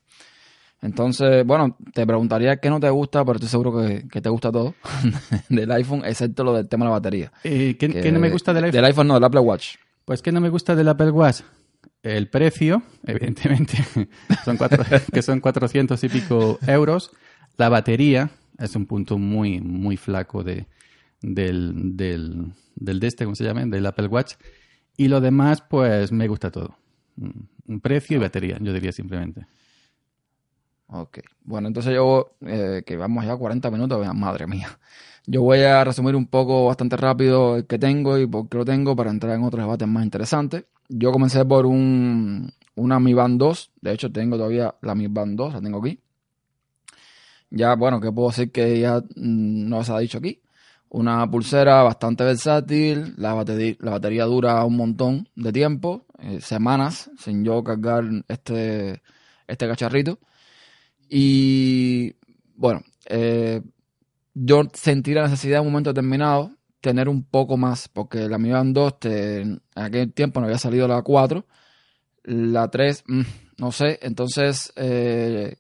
Entonces, bueno, te preguntaría qué no te gusta, pero estoy seguro que, que te gusta todo del iPhone, excepto lo del tema de la batería. Eh, ¿qué, Que- qué no me gusta del iPhone? Del iPhone no, del Apple Watch. Pues que no me gusta del Apple Watch. El precio, evidentemente, son cuatro, que son 400 y pico euros. La batería es un punto muy, muy flaco de, del, del, del de este, ¿cómo se llama? Del Apple Watch. Y lo demás, pues me gusta todo. Mm, Precio y batería, yo diría simplemente. Ok. Bueno, entonces yo, eh, que vamos ya a 40 minutos, vean, madre mía. Yo voy a resumir un poco bastante rápido el que tengo y por qué lo tengo para entrar en otros debates más interesantes. Yo comencé por un, una Mi Band 2. De hecho, tengo todavía la Mi Band 2, la tengo aquí. Ya, bueno, que puedo decir que ya no se ha dicho aquí. Una pulsera bastante versátil, la batería, la batería dura un montón de tiempo, eh, semanas, sin yo cargar este, este cacharrito. Y bueno, eh, yo sentí la necesidad en un momento determinado tener un poco más, porque la Mi Band 2 te- en aquel tiempo no había salido la 4, la 3, mm, no sé, entonces eh,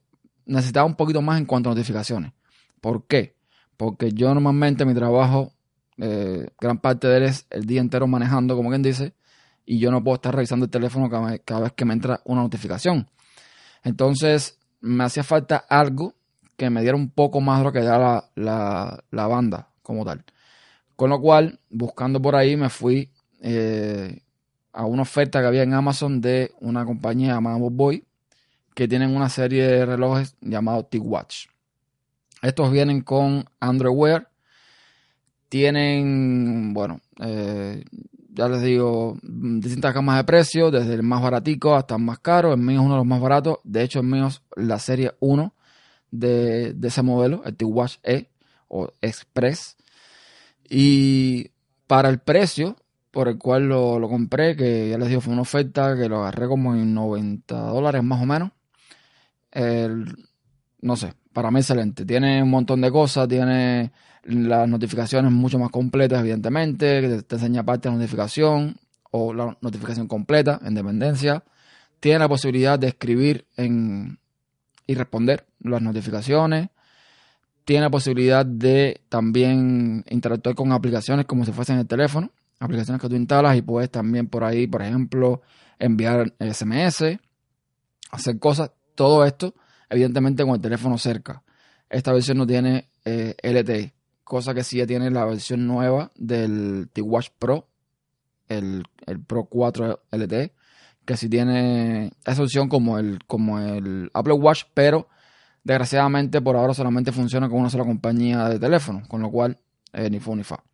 necesitaba un poquito más en cuanto a notificaciones. ¿Por qué? Porque yo normalmente mi trabajo, eh, gran parte de él es el día entero manejando, como quien dice, y yo no puedo estar revisando el teléfono cada, vez que me entra una notificación. Entonces, me hacía falta algo que me diera un poco más de lo que da la, la, la banda como tal. Con lo cual, buscando por ahí, me fui eh, a una oferta que había en Amazon de una compañía llamada Boy que tienen una serie de relojes llamados T-Watch. Estos vienen con Android Wear. Tienen, bueno, eh, ya les digo, distintas gamas de precios, desde el más baratico hasta el más caro. El mío es uno de los más baratos. De hecho, el mío es la serie 1 de, de ese modelo, el T-Watch E o Express. Y para el precio por el cual lo, lo compré, que ya les digo, fue una oferta que lo agarré como en 90 dólares más o menos. El- no sé, para mí excelente. Tiene un montón de cosas, tiene las notificaciones mucho más completas, evidentemente, que te, te enseña parte de la notificación o la notificación completa en dependencia. Tiene la posibilidad de escribir en, y responder las notificaciones. Tiene la posibilidad de también interactuar con aplicaciones como si fuesen el teléfono. Aplicaciones que tú instalas y puedes también por ahí, por ejemplo, enviar SMS, hacer cosas. Todo esto, evidentemente, con el teléfono cerca. Esta versión no tiene eh, LTE, cosa que sí ya tiene la versión nueva del T-Watch Pro, el, el Pro 4 LTE, que sí tiene esa opción como el, como el Apple Watch, pero desgraciadamente por ahora solamente funciona con una sola compañía de teléfono, con lo cual eh, ni fu ni fa.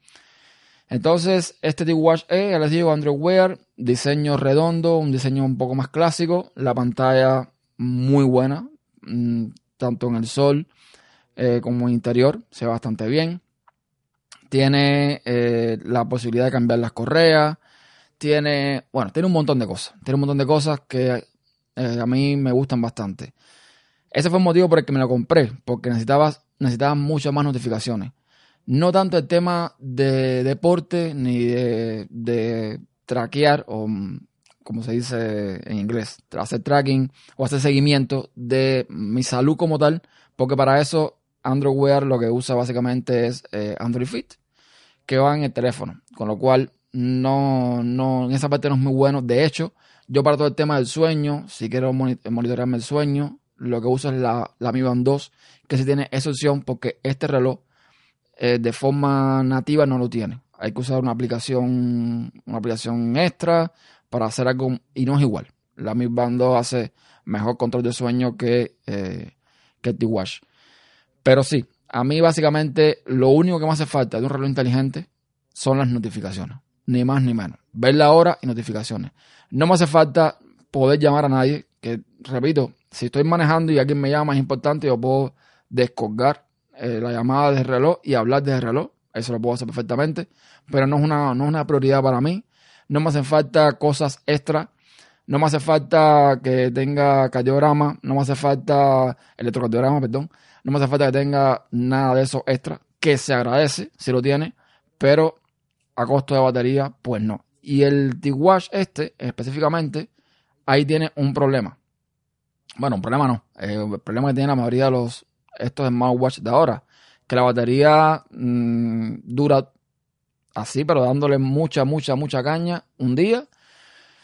Entonces, este T-Watch E, ya les digo, Android Wear, diseño redondo, un diseño un poco más clásico, la pantalla muy buena, mm, tanto en el sol eh, como en interior, se ve bastante bien. Tiene eh, la posibilidad de cambiar las correas, tiene, bueno, tiene un montón de cosas, tiene un montón de cosas que eh, a mí me gustan bastante. Ese fue el motivo por el que me lo compré, porque necesitaba, necesitaba muchas más notificaciones. No tanto el tema de deporte ni de, de traquear o mm, como se dice en inglés, hacer tracking o hacer seguimiento de mi salud como tal, porque para eso Android Wear lo que usa básicamente es eh, Android Fit, que va en el teléfono, con lo cual no, no, en esa parte no es muy bueno. De hecho, yo para todo el tema del sueño, si quiero moni- monitorearme el sueño, lo que uso es la, la Mi Band 2, que sí tiene esa opción porque este reloj eh, de forma nativa no lo tiene. Hay que usar una aplicación, una aplicación extra para hacer algo y no es igual. La Mi Band 2 hace mejor control de sueño que, eh, que el T-Watch. Pero sí, a mí básicamente lo único que me hace falta de un reloj inteligente son las notificaciones. Ni más ni menos. Ver la hora y notificaciones. No me hace falta poder llamar a nadie. Que, repito, si estoy manejando y alguien me llama es importante, yo puedo descolgar eh, la llamada del reloj y hablar del reloj. Eso lo puedo hacer perfectamente. Pero no es una, no es una prioridad para mí. No me hacen falta cosas extra. No me hace falta que tenga cardiograma. No me hace falta electrocardiograma, perdón. No me hace falta que tenga nada de eso extra. Que se agradece si lo tiene. Pero a costo de batería, pues no. Y el T-Watch este, específicamente, ahí tiene un problema. Bueno, un problema no. Eh, el problema que tiene la mayoría de los estos smartwatch de ahora. Que la batería mm, dura así, pero dándole mucha, mucha, mucha caña un día.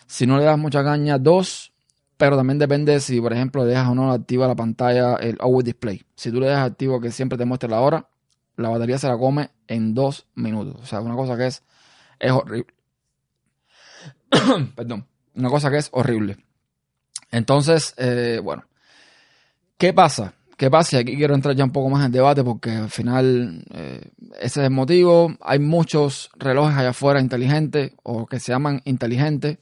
Si no le das mucha caña, dos. Pero también depende si, por ejemplo, dejas o no activa la pantalla, el Always Display. Si tú le dejas activo que siempre te muestre la hora, la batería se la come en dos minutos. O sea, una cosa que es, es horrible. Perdón. Una cosa que es horrible. Entonces, eh, bueno. ¿Qué pasa? ¿Qué pasa? Y aquí quiero entrar ya un poco más en debate porque al final eh, ese es el motivo. Hay muchos relojes allá afuera inteligentes o que se llaman inteligentes.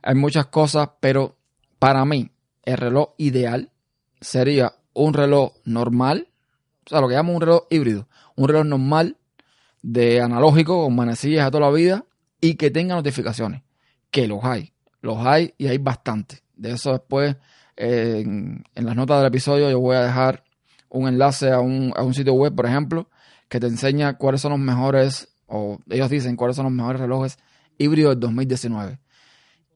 Hay muchas cosas, pero para mí el reloj ideal sería un reloj normal, o sea, lo que llamamos un reloj híbrido, un reloj normal de analógico con manecillas a toda la vida y que tenga notificaciones, que los hay, los hay y hay bastante. De eso después en, las notas del episodio yo voy a dejar un enlace a un, a un sitio web, por ejemplo, que te enseña cuáles son los mejores, o ellos dicen cuáles son los mejores relojes híbridos del 2019.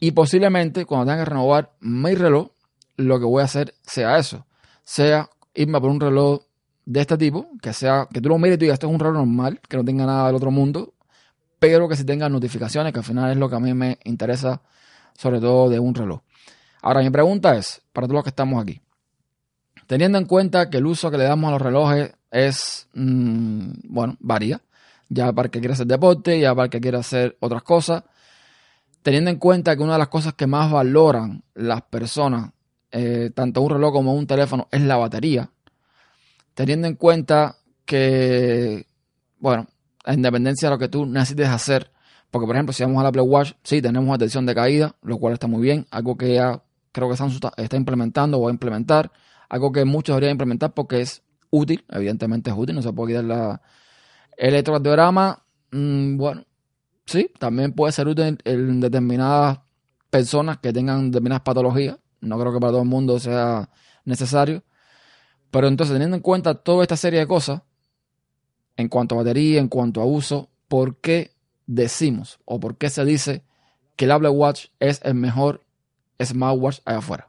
Y posiblemente cuando tenga que renovar mi reloj, lo que voy a hacer sea eso. Sea irme por un reloj de este tipo, que sea, que tú lo mires y tú digas, esto es un reloj normal, que no tenga nada del otro mundo, pero que sí tenga notificaciones, que al final es lo que a mí me interesa, sobre todo de un reloj. Ahora, mi pregunta es, para todos los que estamos aquí, teniendo en cuenta que el uso que le damos a los relojes es, mm, bueno, varía, ya para el que quiera hacer deporte, ya para el que quiera hacer otras cosas, teniendo en cuenta que una de las cosas que más valoran las personas, eh, tanto un reloj como un teléfono, es la batería, teniendo en cuenta que, bueno, a independencia de lo que tú necesites hacer, porque por ejemplo, si vamos al Apple Watch, sí, tenemos atención de caída, lo cual está muy bien, algo que ya creo que Samsung está, implementando o va a implementar, algo que muchos deberían implementar porque es útil, evidentemente es útil, no se puede quitar la... El electrocardiograma, mm, bueno, sí, también puede ser útil en determinadas personas que tengan determinadas patologías, no creo que para todo el mundo sea necesario, pero entonces teniendo en cuenta toda esta serie de cosas, en cuanto a batería, en cuanto a uso, ¿por qué decimos o por qué se dice que el Apple Watch es el mejor smartwatch allá afuera.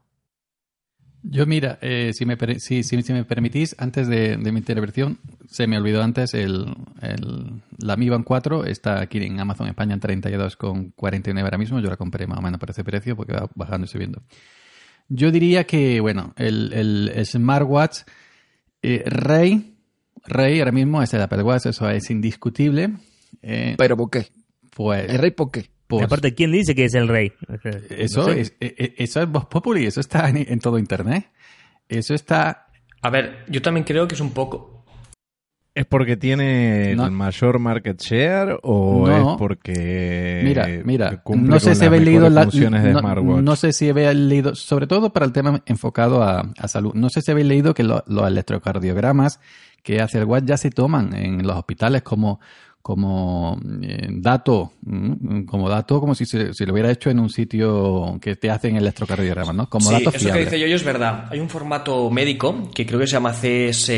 Yo mira, eh, si, me, si, si, me permitís, antes de, mi intervención, se me olvidó antes el, la Mi Band 4, está aquí en Amazon España en 32,49 ahora mismo, yo la compré más o menos por ese precio porque va bajando y subiendo. Yo diría que, bueno, el, el smartwatch eh, rey, rey ahora mismo es el Apple Watch, eso es indiscutible. Eh, ¿Pero por qué? Pues, ¿El rey por qué? Aparte, ¿quién dice que es el rey? Eso, es, e, e, eso es Voz Populi, eso está en, todo Internet. Eso está... A ver, yo también creo que es un poco... ¿Es porque tiene el mayor market share o es porque mira, mira, no sé si habéis leído las funciones de smartwatch? No sé si habéis leído, sobre todo para el tema enfocado a, salud, no sé si habéis leído que los electrocardiogramas que hace el watch ya se toman en los hospitales como como eh, dato, como dato, como si se, lo hubiera hecho en un sitio que te hacen electrocardiograma, ¿no? Como sí, dato eso que dice yo es verdad. Hay un formato médico que creo que se llama CS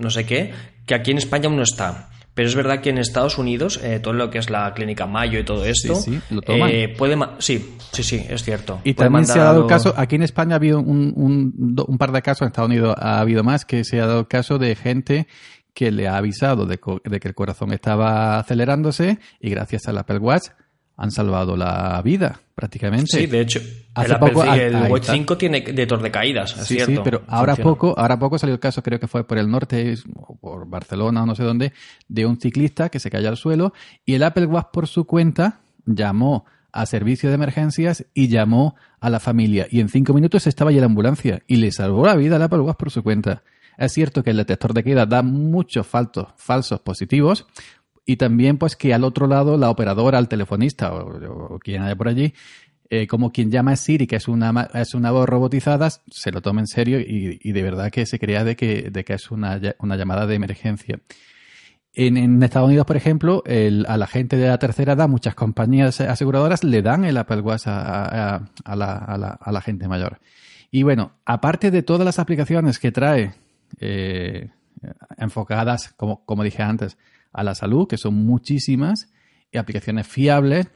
no sé qué, que aquí en España aún no está. Pero es verdad que en Estados Unidos, eh, todo lo que es la clínica Mayo y todo esto, sí, sí, lo toman. Eh, puede sí, sí, sí, es cierto. Y también se ha dado el caso, aquí en España ha habido un, un, un, par de casos, en Estados Unidos ha habido más, que se ha dado el caso de gente que le ha avisado de, que el corazón estaba acelerándose y gracias al Apple Watch han salvado la vida prácticamente. Sí, de hecho, el, Apple, el Watch 5 tiene detector de caídas, es sí, cierto. Sí, pero ahora poco, ahora poco salió el caso, creo que fue por el norte o por Barcelona o no sé dónde, de un ciclista que se cayó al suelo y el Apple Watch por su cuenta llamó a servicio de emergencias y llamó a la familia y en cinco minutos estaba ya la ambulancia y le salvó la vida al Apple Watch por su cuenta. Es cierto que el detector de caída da muchos falsos, positivos y también pues que al otro lado la operadora, el telefonista o, quien haya por allí, eh, como quien llama a Siri, que es una, es una voz robotizada, se lo toma en serio y, de verdad que se crea de que, de que es una, llamada de emergencia. En, Estados Unidos, por ejemplo, a la gente de la tercera edad, muchas compañías aseguradoras le dan el Apple Watch a, la, a la gente mayor. Y bueno, aparte de todas las aplicaciones que trae eh, enfocadas, como, como dije antes, a la salud, que son muchísimas, y aplicaciones fiables,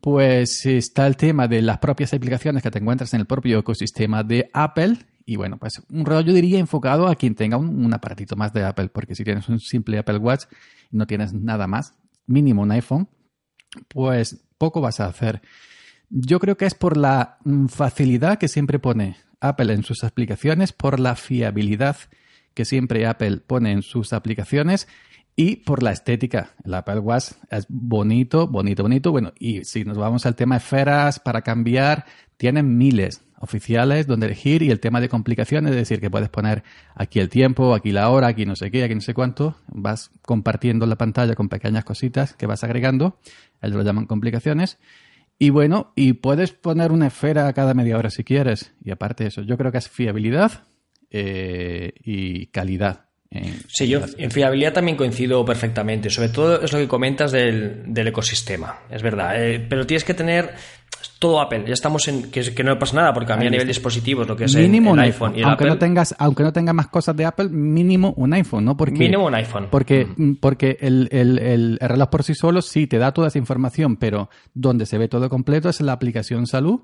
pues está el tema de las propias aplicaciones que te encuentras en el propio ecosistema de Apple. Y bueno, pues un rollo yo diría enfocado a quien tenga un, aparatito más de Apple, porque si tienes un simple Apple Watch no tienes nada más, mínimo un iPhone, pues poco vas a hacer. Yo creo que es por la facilidad que siempre pone Apple en sus aplicaciones, por la fiabilidad que siempre Apple pone en sus aplicaciones y por la estética. El Apple Watch es bonito, bonito, bonito. Bueno, y si nos vamos al tema esferas para cambiar, tienen miles oficiales donde elegir y el tema de complicaciones, es decir, que puedes poner aquí el tiempo, aquí la hora, aquí no sé qué, aquí no sé cuánto, vas compartiendo la pantalla con pequeñas cositas que vas agregando, ellos lo llaman complicaciones. Y bueno, y puedes poner una esfera cada media hora si quieres. Y aparte de eso, yo creo que es fiabilidad eh, y calidad. en- Sí, yo en fiabilidad también coincido perfectamente. Sobre todo es lo que comentas del, del ecosistema. Es verdad. eh, pero tienes que tener todo Apple. Ya estamos en. Que, que no pasa nada, porque a mí a nivel dispositivos, lo que es el- mínimo el, un iPhone y el aunque Apple. no tengas aunque no tengas más cosas de Apple mínimo un iPhone no porque Mínimo un iPhone. porque porque el, el- el- el reloj por sí solo sí te da toda esa información pero donde se ve todo completo es la aplicación salud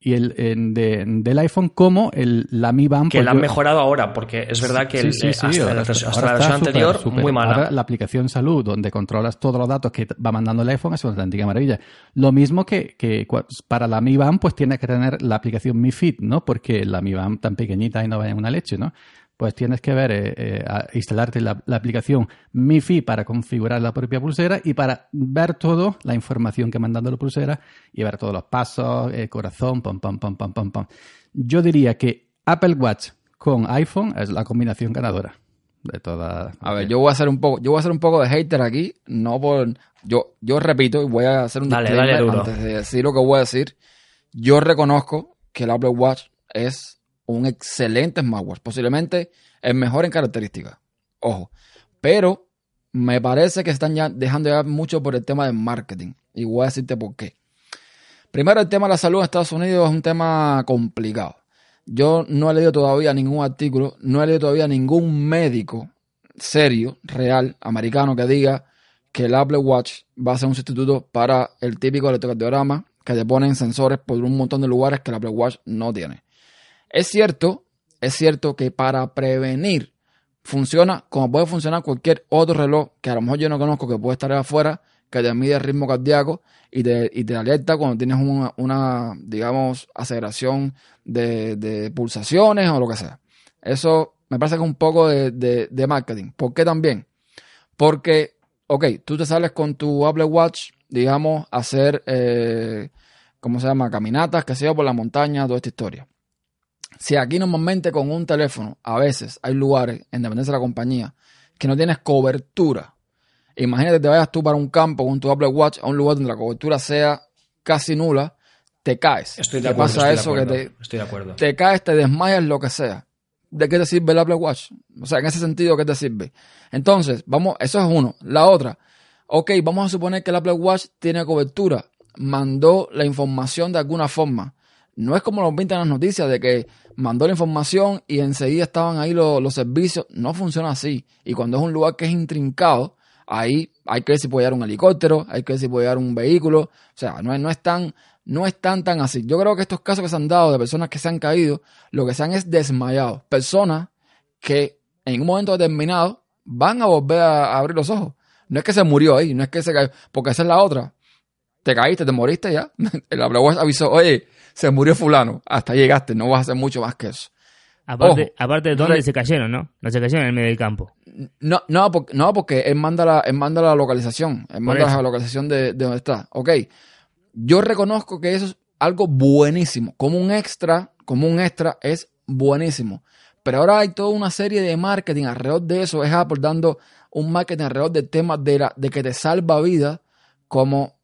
y el en- de- del iPhone como el la Mi Band que pues la han yo- mejora ahora, porque es verdad que el- Sí, sí, sí, hasta, ahora la, está- hasta ahora la está versión anterior, muy mala. Ahora la aplicación salud, donde controlas todos los datos que va mandando el iPhone, es una auténtica maravilla. Lo mismo que, que para la Mi Band, pues tienes que tener la aplicación Mi Fit, ¿no? Porque la Mi Band tan pequeñita y no vaya en una leche, ¿no? Pues tienes que ver, eh, eh, a- instalarte la, la aplicación Mi Fit para configurar la propia pulsera y para ver todo la información que mandando la pulsera y ver todos los pasos, eh, corazón, pam, pam, pam, pam, pam, pam. Yo diría que Apple Watch con iPhone es la combinación ganadora de todas. A ver, yo voy a hacer un poco, yo voy a hacer un poco de hater aquí, no por, yo, yo repito y voy a hacer un Dale, disclaimer dale duro. antes de decir lo que voy a decir. Yo reconozco que el Apple Watch es un excelente smartwatch, posiblemente el mejor en características. Ojo, pero me parece que están ya dejando ya mucho por el tema del marketing y voy a decirte por qué. Primero, el tema de la salud en Estados Unidos es un tema complicado. Yo no he leído todavía ningún artículo, no he leído todavía ningún médico serio, real, americano, que diga que el Apple Watch va a ser un sustituto para el típico electrocardiograma que te ponen sensores por un montón de lugares que el Apple Watch no tiene. Es cierto, es cierto que para prevenir funciona como puede funcionar cualquier otro reloj que a lo mejor yo no conozco que puede estar afuera, que te mide el ritmo cardíaco y te, y te alerta cuando tienes una, digamos, aceleración de, de pulsaciones o lo que sea. Eso me parece que es un poco de, de- de marketing. ¿Por qué también? Porque, ok, tú te sales con tu Apple Watch, digamos, a hacer, eh, ¿cómo se llama? Caminatas, que sea por la montaña, toda esta historia. Si aquí normalmente con un teléfono, a veces hay lugares, en dependencia de la compañía, que no tienes cobertura. Imagínate que te vayas tú para un campo con tu Apple Watch a un lugar donde la cobertura sea casi nula, te caes. Estoy de ¿Qué acuerdo. pasa estoy de eso? Que te, Estoy de acuerdo. te caes, te desmayas, lo que sea. ¿De qué te sirve el Apple Watch? O sea, en ese sentido, ¿qué te sirve? Entonces, vamos, eso es uno. La otra, ok, vamos a suponer que el Apple Watch tiene cobertura, mandó la información de alguna forma. No es como lo pintan las noticias de que mandó la información y enseguida estaban ahí los, los servicios. No funciona así. Y cuando es un lugar que es intrincado, ahí hay que ver si puede llegar un helicóptero, hay que ver si puede llegar un vehículo. O sea, no es, no es tan, no es tan así. Yo creo que estos casos que se han dado de personas que se han caído, lo que se han es desmayado. Personas que en un momento determinado van a volver a, abrir los ojos. No es que se murió ahí, no es que se cayó, porque esa es la otra. Te caíste, te moriste ya. Watch avisó, oye, se murió fulano. Hasta llegaste, no vas a hacer mucho más que eso. Aparte, Ojo. aparte de dónde Re- se cayeron, ¿no? No se cayeron en el medio del campo. No, no, porque, no, porque él manda la, él manda la localización. Él manda la localización de, de donde está. Ok. Yo reconozco que eso es algo buenísimo. Como un extra, como un extra es buenísimo. Pero ahora hay toda una serie de marketing alrededor de eso. Es Apple dando un marketing alrededor del tema de, la, de que te salva vida. Como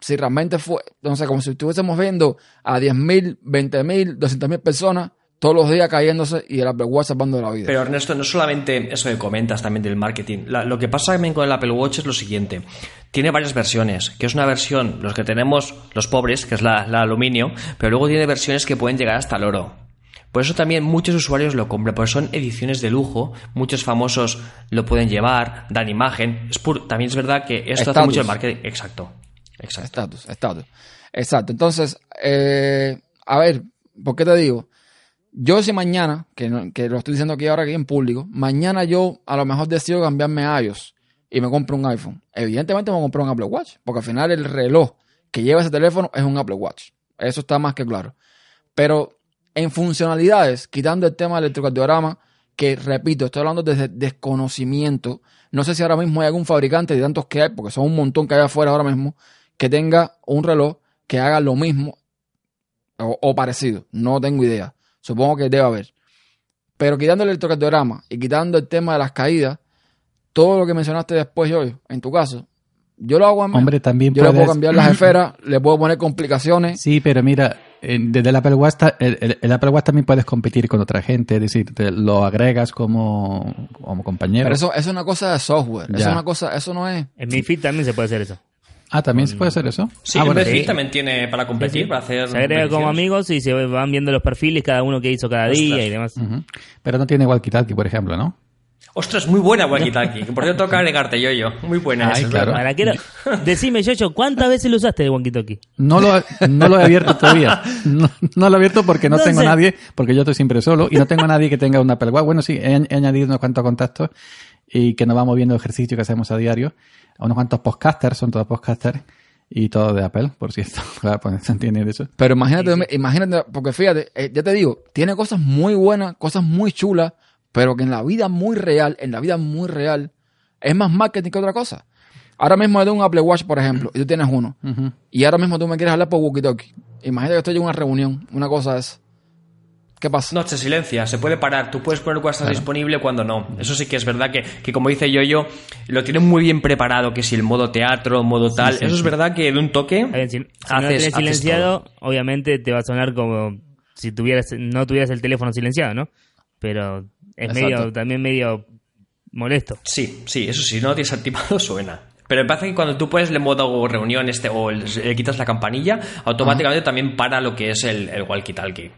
si realmente fue, no sé, como si estuviésemos viendo a 10.000, 20.000, 200.000 personas todos los días cayéndose y el Apple Watch salvando la vida. Pero Ernesto, no solamente eso que comentas también del marketing. La- lo que pasa también con el Apple Watch es lo siguiente. Tiene varias versiones, que es una versión, los que tenemos los pobres, que es la, la aluminio, pero luego tiene versiones que pueden llegar hasta el oro. Por eso también muchos usuarios lo compran, porque son ediciones de lujo, muchos famosos lo pueden llevar, dan imagen. Es pur- también es verdad que esto hace mucho el marketing. Exacto. Exacto. Estatus, estatus. Exacto. Entonces, eh, a ver, ¿por qué te digo? Yo si mañana, que, que lo estoy diciendo aquí ahora aquí en público, mañana yo a lo mejor decido cambiarme a iOS y me compro un iPhone. Evidentemente me voy a comprar un Apple Watch, porque al final el reloj que lleva ese teléfono es un Apple Watch. Eso está más que claro. Pero en funcionalidades, quitando el tema del electrocardiograma, que, repito, estoy hablando desde desconocimiento. No sé si ahora mismo hay algún fabricante de tantos que hay, porque son un montón que hay afuera ahora mismo, que tenga un reloj que haga lo mismo o, o parecido. No tengo idea. Supongo que debe haber. Pero quitando el electrocardiograma y quitando el tema de las caídas, todo lo que mencionaste después, yo, en tu caso, yo lo hago a mí. Hombre, también Yo le puedo puedes- cambiar las esferas, le puedo poner complicaciones. Sí, pero mira, desde el Apple Watch, el, el- el Apple Watch también puedes competir con otra gente, es decir, te lo agregas como, como compañero. Pero eso, eso es una cosa de software. Eso es una cosa, eso no es. En mi feed también se puede hacer eso. Ah, también se puede hacer eso. Sí, ah, el bueno, sí. también tiene para competir, para hacer. Se agrega como amigos y se van viendo los perfiles, cada uno que hizo cada día Ostras. y demás. Pero no tiene walkie-talkie, por ejemplo, ¿no? Ostras, muy buena Walkie Talkie. que Por cierto, toca agregarte yo yo. Muy buena Ay, esa, es claro. ¿Para qué lo- Decime, Yoyo, ¿cuántas veces lo usaste de Wonky Talkie? No lo, no lo he abierto todavía. No, no lo he abierto porque no No tengo sé. nadie, porque yo estoy siempre solo y no tengo nadie que tenga un Apple Watch. Bueno, sí, he, he añadido unos cuantos contactos y que nos vamos viendo ejercicio que hacemos a diario. A unos cuantos podcasters, son todos podcasters y todo de Apple, por cierto. Claro, pues de eso. Pero imagínate, imagínate, porque fíjate, eh, ya te digo, tiene cosas muy buenas, cosas muy chulas, pero que en la vida muy real, en la vida muy real, es más marketing que otra cosa. Ahora mismo de un Apple Watch, por ejemplo, y tú tienes uno, y ahora mismo tú me quieres hablar por walkie-talkie. Imagínate que estoy en una reunión, una cosa es. ¿Qué pasa? No, se silencia, se puede parar. Tú puedes poner cuando estás disponible, cuando no. Eso sí que es verdad que, que como dice yo, yo lo tienen muy bien preparado, que si el modo teatro, modo tal. Eso es verdad que de un toque. A ver, si, si no haces- lo tenés haces silenciado, obviamente te va a sonar como si tuvieras no tuvieras el teléfono silenciado, ¿no? Pero es Exacto. medio también medio molesto. Sí, sí, eso sí, no lo tienes activado, suena. Pero me parece que cuando tú puedes el modo reunión este o le quitas la campanilla, automáticamente también para lo que es el, el walkie-talkie.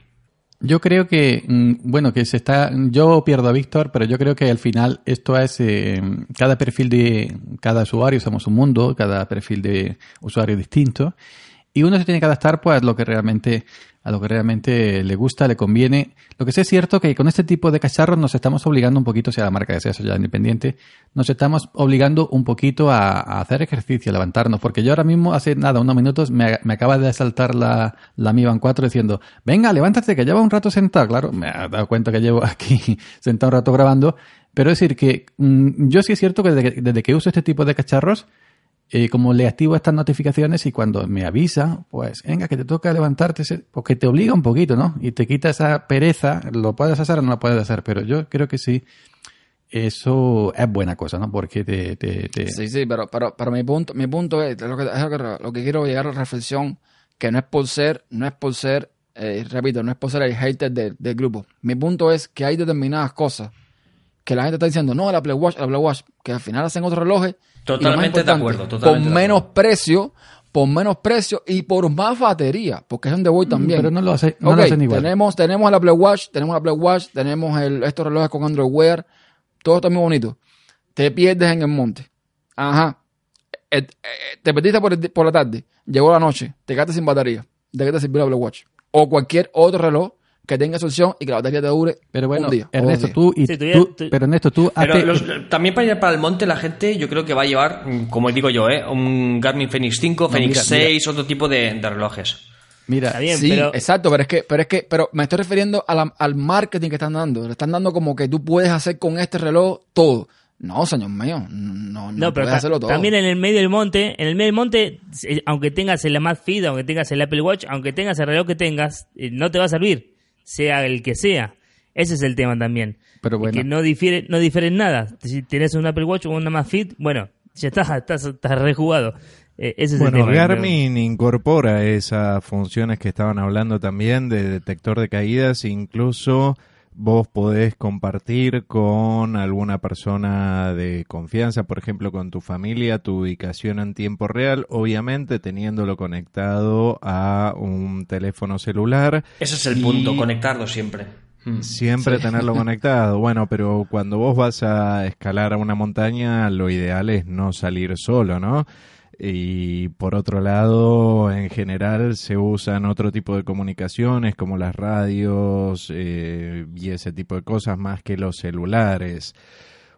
Yo creo que, mm, bueno, que se está, yo pierdo a Víctor, pero yo creo que al final esto es, eh, cada perfil de cada usuario, somos un mundo, cada perfil de usuario distinto, y uno se tiene que adaptar pues a lo que realmente, a lo que realmente le gusta, le conviene. Lo que sí es cierto que con este tipo de cacharros nos estamos obligando un poquito, sea la marca que sea, ya independiente, nos estamos obligando un poquito a, hacer ejercicio, a levantarnos, porque yo ahora mismo, hace nada, unos minutos, me, acaba de saltar la, la Mi Band 4 diciendo, venga, levántate, que lleva un rato sentado. Claro, me ha dado cuenta que llevo aquí sentado un rato grabando, pero es decir que mm, yo sí es cierto que desde, que desde que uso este tipo de cacharros, eh, como le activo estas notificaciones y cuando me avisa, pues venga, que te toca levantarte, porque te obliga un poquito, ¿no? Y te quita esa pereza, lo puedes hacer o no lo puedes hacer, pero yo creo que sí, eso es buena cosa, ¿no? Porque te... te, te- Sí, sí, pero, pero, pero mi punto, mi punto es, lo que, lo que, quiero llegar a reflexión, que no es por ser, no es por ser, eh, repito, no es por ser el hater del, del grupo. Mi punto es que hay determinadas cosas que la gente está diciendo, no, el Apple Watch, el Apple Watch, que al final hacen otros relojes. Totalmente de acuerdo, totalmente Por de menos acuerdo. precio, por menos precio y por más batería, porque es donde voy también. Mm, Pero no lo, hace, no Ok, lo hacen igual. Tenemos, tenemos el Apple Watch, tenemos el Apple Watch, tenemos el, estos relojes con Android Wear, todo está muy bonito. Te pierdes en el monte. Ajá. Eh, eh, te perdiste por, el por la tarde, llegó la noche, te quedaste sin batería. ¿De qué te sirvió el Apple Watch? O cualquier otro reloj que tenga solución y que la batería te dure Pero bueno, un día. Ernesto, tú y Sí, tú ya- tú- tú- pero Ernesto, tú Pero hazte- los- también para ir para el monte la gente yo creo que va a llevar, mm, como digo yo, ¿eh? un Garmin Fenix 5, Fenix mira, 6, otro tipo de, de relojes. mira, Está bien, sí, pero exacto, pero es que, pero es que, pero me estoy refiriendo a la- al marketing que están dando. Le están dando como que tú puedes hacer con este reloj todo. No, señor mío, no, no, No, pero puedes hacerlo todo. también en el medio del monte, en el medio del monte, eh, aunque tengas el Amazfit, aunque tengas el Apple Watch, aunque tengas el reloj que tengas, eh, no te va a servir, sea el que sea. Ese es el tema también. Pero bueno. Que no difiere, no difieren nada. Si tienes un Apple Watch o un Amazfit, bueno, ya estás, estás, estás rejugado. Eh, ese es Bueno, el tema. Garmin incorpora esas funciones que estaban hablando también de detector de caídas, incluso vos podés compartir con alguna persona de confianza, por ejemplo, con tu familia, tu ubicación en tiempo real, obviamente teniéndolo conectado a un teléfono celular. Ese es el Y- punto, conectarlo siempre. Mm. Siempre tenerlo conectado. Bueno, pero cuando vos vas a escalar a una montaña, lo ideal es no salir solo, ¿no? Y por otro lado, en general se usan otro tipo de comunicaciones como las radios eh, y ese tipo de cosas más que los celulares.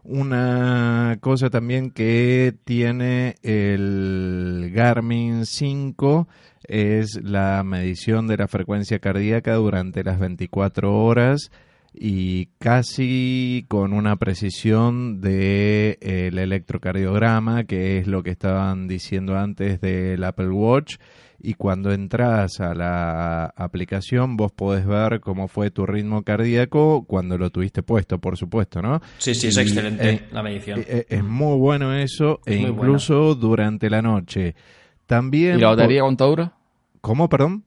Una cosa también que tiene el Garmin 5 es la medición de la frecuencia cardíaca durante las 24 horas y casi con una precisión de eh, el electrocardiograma, que es lo que estaban diciendo antes del Apple Watch. Y cuando entras a la aplicación, vos podés ver cómo fue tu ritmo cardíaco cuando lo tuviste puesto, por supuesto, ¿no? Sí, sí, es Y, excelente eh, la medición. eh, Es muy bueno eso, e Es incluso durante la noche. También. ¿Y la batería cuánto dura? ¿Cómo, perdón?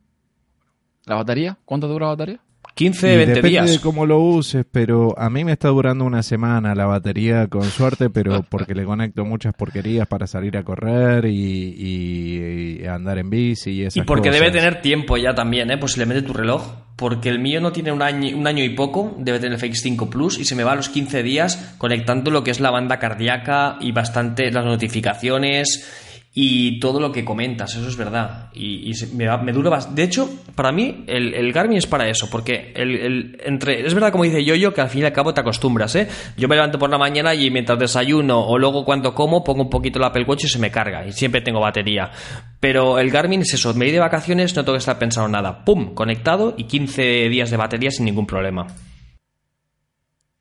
¿La batería? ¿Cuánto dura la batería? 15, Y 20 depende días. de cómo lo uses, pero a mí me está durando una semana la batería con suerte, pero porque le conecto muchas porquerías para salir a correr y, y- y andar en bici y esas Y porque cosas. debe tener tiempo ya también, ¿eh? Posiblemente tu reloj. Porque el mío no tiene un año, un año y poco, debe tener el FX5 Plus y se me va a los 15 días conectando lo que es la banda cardíaca y bastante las notificaciones y todo lo que comentas, eso es verdad. Y, me, me dura bastante. De hecho, para mí el, Garmin es para eso, porque el, entre, es verdad como dice Yoyo que al fin y al cabo te acostumbras, ¿eh? Yo me levanto por la mañana y mientras desayuno o luego cuando como pongo un poquito el Apple Watch y se me carga y siempre tengo batería. Pero el Garmin es eso, me voy de vacaciones, no tengo que estar pensando nada. ¡Pum! Conectado y 15 días de batería sin ningún problema.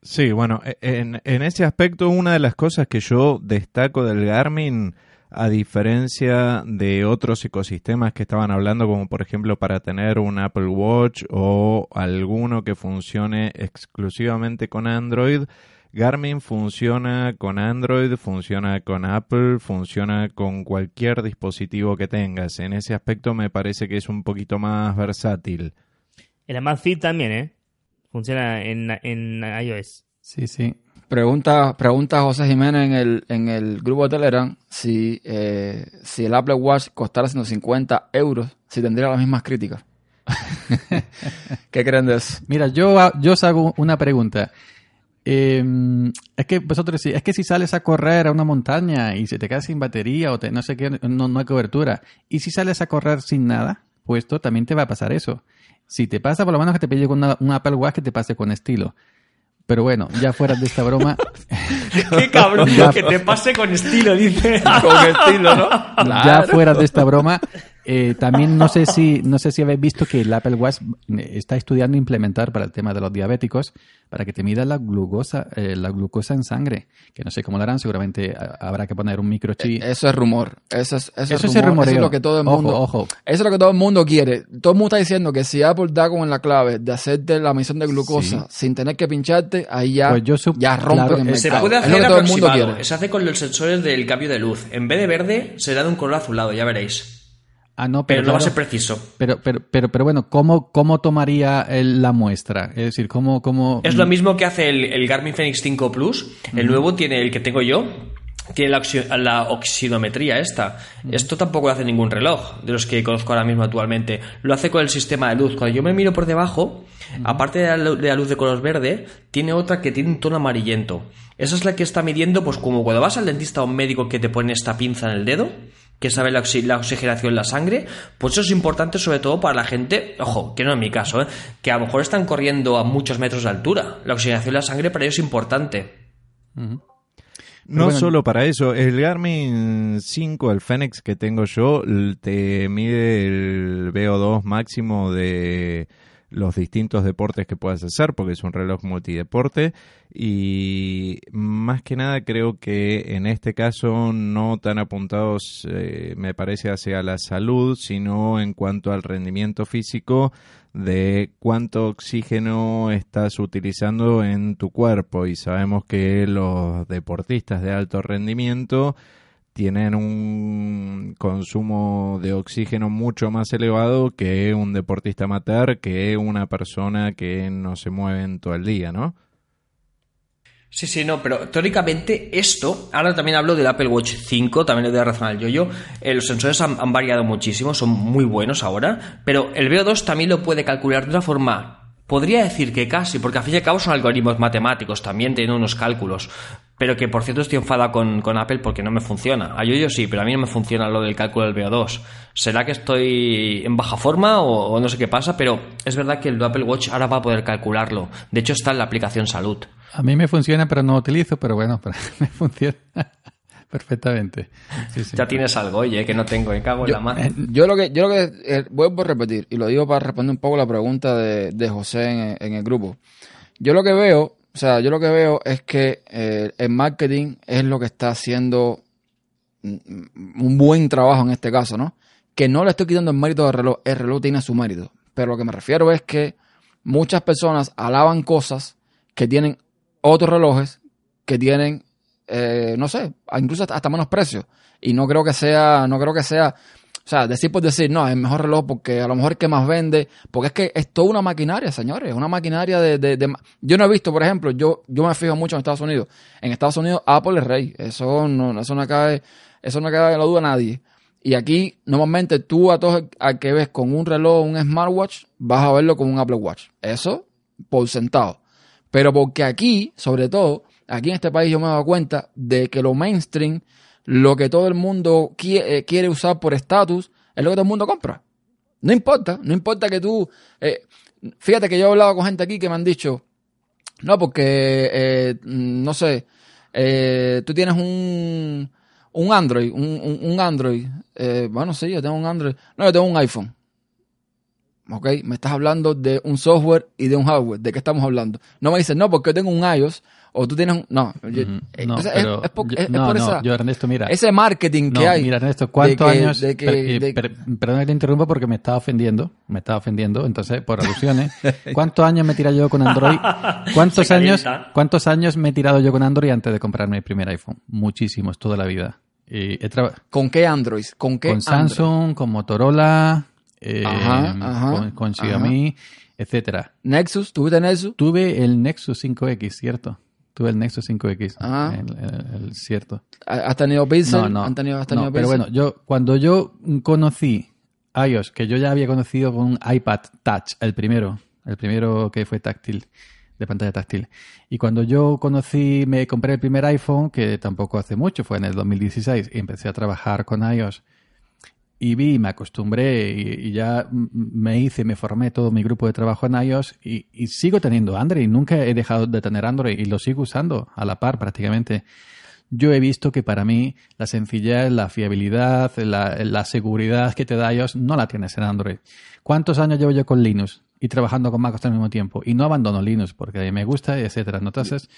Sí, bueno, e- en ese aspecto una de las cosas que yo destaco del Garmin, a diferencia de otros ecosistemas que estaban hablando, como por ejemplo para tener un Apple Watch o alguno que funcione exclusivamente con Android, Garmin funciona con Android, funciona con Apple, funciona con cualquier dispositivo que tengas. En ese aspecto me parece que es un poquito más versátil. El Amazfit también, ¿eh? Funciona en, en iOS. Sí, sí. Pregunta, pregunta José Jiménez en el, en el grupo de Telegram si, eh, si el Apple Watch costara 150 euros, si tendría las mismas críticas. ¿Qué creen de eso? Mira, yo, ha- yo os hago una pregunta. Eh, es que vosotros es que si sales a correr a una montaña y se te queda sin batería o te- no sé qué, no, no hay cobertura. Y si sales a correr sin nada puesto, también te va a pasar eso. Si te pasa, por lo menos que te pille con una- un Apple Watch que te pase con estilo. Pero bueno, ya fuera de esta broma, ¡Qué cabrón! que te pase con estilo, dice. Con estilo, ¿no? ya fuera de esta broma, eh, también no sé si no sé si habéis visto que el Apple Watch eh, está estudiando implementar para el tema de los diabéticos para que te mida la glucosa eh, la glucosa en sangre, que no sé cómo lo harán, seguramente ha- habrá que poner un microchip. Eso es rumor. Eso es, eso Eso es es rumor. Eso es lo que todo el mundo. ojo. Eso es lo que todo el mundo quiere. Todo el mundo está diciendo que si Apple da con la clave de hacerte la misión de glucosa sin tener que pincharte, ahí ya, Pues yo ya rompen claro, el eh, Se puede es hacer lo que todo el mundo aproximado. quiere. Se hace con los sensores del cambio de luz. En vez de verde, será de un color azulado, ya veréis. Ah, no, Pero pero, no va a ser preciso. pero, pero, pero, pero bueno, ¿cómo, cómo tomaría el- la muestra? Es decir, ¿cómo, cómo Es lo mismo que hace el, el Garmin Fenix 5 Plus. El nuevo tiene el que tengo yo. Tiene la, oxi- la oxidometría esta. Esto tampoco lo hace ningún reloj de los que conozco ahora mismo actualmente. Lo hace con el sistema de luz. Cuando yo me miro por debajo, aparte de la, de la luz de color verde, tiene otra que tiene un tono amarillento. Esa es la que está midiendo, pues como cuando vas al dentista o un médico que te pone esta pinza en el dedo, que sabe la, oxi- la oxigenación en la sangre, pues eso es importante sobre todo para la gente, ojo, que no en mi caso, ¿eh? que a lo mejor están corriendo a muchos metros de altura. La oxigenación en la sangre para ellos es importante. No bueno, solo para eso, el Garmin 5, el Fenix que tengo yo, te mide el VO2 máximo de los distintos deportes que puedas hacer, porque es un reloj multideporte. Y más que nada creo que en este caso no tan apuntados, eh, me parece, hacia la salud, sino en cuanto al rendimiento físico de cuánto oxígeno estás utilizando en tu cuerpo. Y sabemos que los deportistas de alto rendimiento tienen un consumo de oxígeno mucho más elevado que un deportista amateur, que una persona que no se mueve en todo el día, ¿no? Sí, sí, no, pero teóricamente esto, ahora también hablo del Apple Watch 5, también le doy razón al yo-yo, eh, los sensores han, variado muchísimo, son muy buenos ahora, pero el VO2 también lo puede calcular de una forma, podría decir que casi, porque al fin y al cabo son algoritmos matemáticos, también tienen unos cálculos, pero que por cierto estoy enfada con, con Apple porque no me funciona. A yo-yo sí, pero a mí no me funciona lo del cálculo del VO2. ¿Será que estoy en baja forma o, o no sé qué pasa? Pero es verdad que el Apple Watch ahora va a poder calcularlo. De hecho está en la aplicación Salud. A mí me funciona, pero no lo utilizo, pero bueno, para- me funciona perfectamente. Sí, sí. Ya tienes algo, oye, que no tengo, me cago en la mano. Yo lo que, yo lo que eh, vuelvo a repetir, y lo digo para responder un poco la pregunta de, de José en, en el grupo. Yo lo que veo, o sea, yo lo que veo es que eh, el marketing es lo que está haciendo mm, un buen trabajo en este caso, ¿no? Que no le estoy quitando el mérito del reloj, el reloj tiene su mérito. Pero lo que me refiero es que muchas personas alaban cosas que tienen otros relojes que tienen, eh, no sé, incluso hasta menos precio. Y no creo que sea, no creo que sea, o sea, decir por decir, no, es mejor reloj porque a lo mejor es que más vende, porque es que es toda una maquinaria, señores, una maquinaria de, de, de- Yo no he visto, por ejemplo, yo, yo me fijo mucho en Estados Unidos. En Estados Unidos, Apple es rey. Eso no, eso no cabe, eso no cabe en la duda a nadie. Y aquí, normalmente, tú a todos al que ves con un reloj, un smartwatch, vas a verlo con un Apple Watch. Eso, por sentado. Pero porque aquí, sobre todo, aquí en este país yo me he dado cuenta de que lo mainstream, lo que todo el mundo qui- eh, quiere usar por estatus, es lo que todo el mundo compra. No importa, no importa que tú... eh, fíjate que yo he hablado con gente aquí que me han dicho, no, porque, eh, mm, no sé, eh, tú tienes un, un Android, un, un- un Android. eh, bueno, sí, yo tengo un Android. No, yo tengo un iPhone. Ok, me estás hablando de un software y de un hardware. ¿De qué estamos hablando? No me dices, no, porque yo tengo un iOS o tú tienes un... No, yo- eh, No, o sea, pero es, es por, yo- es- es no, por no, esa- yo, Ernesto, mira. ese marketing que hay. mira, Ernesto, ¿cuántos de que- años? de que- per- de- per- perdón que te interrumpa porque me estaba ofendiendo, me estaba ofendiendo, entonces, por alusiones. ¿Cuántos años me he tirado yo con Android? ¿Cuántos años. ¿Cuántos años me he tirado yo con Android antes de comprarme mi primer iPhone? Muchísimos, toda la vida. Y he traba- ¿Con qué Android? ¿Con qué con Android? Samsung, con Motorola, eh, Ajá, ajá, con, con Xiaomi, etcétera. Nexus, ¿tuviste Nexus? Tuve el Nexus 5X, ¿cierto? Tuve el Nexus 5X, Ah. el, el- el cierto. ¿Has tenido Pixel? No, no. ¿Han tenido, has tenido No, pero bueno, yo cuando yo conocí iOS, que yo ya había conocido con un iPad Touch, el primero, el primero que fue táctil, de pantalla táctil. Y cuando yo conocí, me compré el primer iPhone, que tampoco hace mucho, fue en el 2016, y empecé a trabajar con iOS. Y vi, me acostumbré y, y ya me hice, me formé todo mi grupo de trabajo en iOS y, y sigo teniendo Android. Nunca he dejado de tener Android y lo sigo usando a la par prácticamente. Yo he visto que para mí la sencillez, la fiabilidad, la, la seguridad que te da iOS no la tienes en Android. ¿Cuántos años llevo yo con Linux y trabajando con MacOS al mismo tiempo? Y no abandono Linux porque me gusta, etcétera. ¿no? Entonces,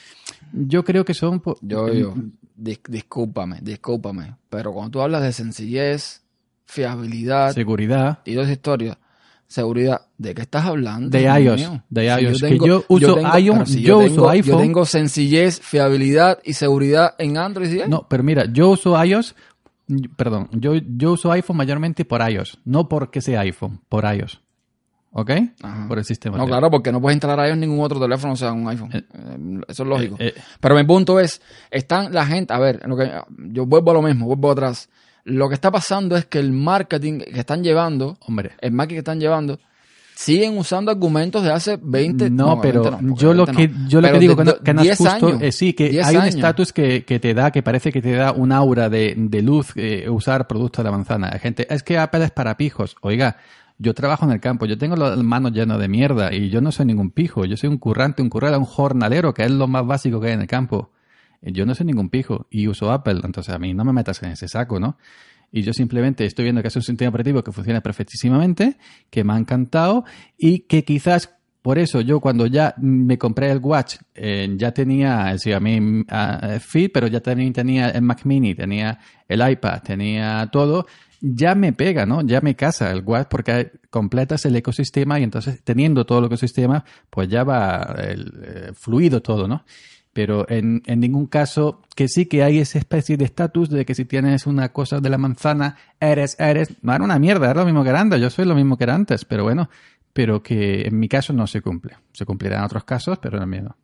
yo creo que son... Yo, yo, dis- discúlpame, discúlpame. Pero cuando tú hablas de sencillez, fiabilidad Seguridad. y dos historias, seguridad, ¿de qué estás hablando? De iOS, de Si iOS, que yo uso tengo- iOS, si yo uso tengo- iPhone. Yo tengo sencillez, fiabilidad y seguridad en Android. ¿sí? No, pero mira, yo uso iOS, perdón, yo, yo uso iPhone mayormente por iOS, no porque sea iPhone, por iOS. ¿Ok? Ajá. Por el sistema. No, claro, porque no puedes instalar a ellos ningún otro teléfono, o sea, un iPhone. Eh, Eh, Eso es lógico. Eh, eh, Pero mi punto es, están la gente, a ver, lo que, yo vuelvo a lo mismo, vuelvo atrás. Lo que está pasando es que el marketing que están llevando, hombre. el marketing que están llevando, siguen usando argumentos de hace 20 No, pero 20 no, porque yo lo 20 que no. yo lo Pero que digo de- que no, es 10 justo años, es sí que 10 hay un estatus que, que te da que parece que te da un aura de, de luz eh, usar productos de la manzana. Gente, es que Apple es para pijos. Oiga, yo trabajo en el campo, yo tengo las manos llenas de mierda y yo no soy ningún pijo, yo soy un currante, un currera, un jornalero, que es lo más básico que hay en el campo. Eh, Yo no soy ningún pijo y uso Apple, entonces a mí no me metas en ese saco, ¿no? Y yo simplemente estoy viendo que es un sistema operativo que funciona perfectísimamente, que me ha encantado y que quizás por eso yo cuando ya me compré el Watch eh, ya tenía el Xiaomi ah, Fit, pero ya también tenía el Mac Mini, tenía el iPad, tenía todo, ya me pega, ¿no? Ya me casa el Watch porque completas el ecosistema y entonces teniendo todo el ecosistema, pues ya va el, eh, fluido todo, ¿no? Pero en, en ningún caso, que sí que hay esa especie de estatus de que si tienes una cosa de la manzana, eres, eres, no era una mierda, era lo mismo que era antes, yo soy lo mismo que era antes, pero bueno, pero que en mi caso no se cumple. Se cumplirá en otros casos, pero en no.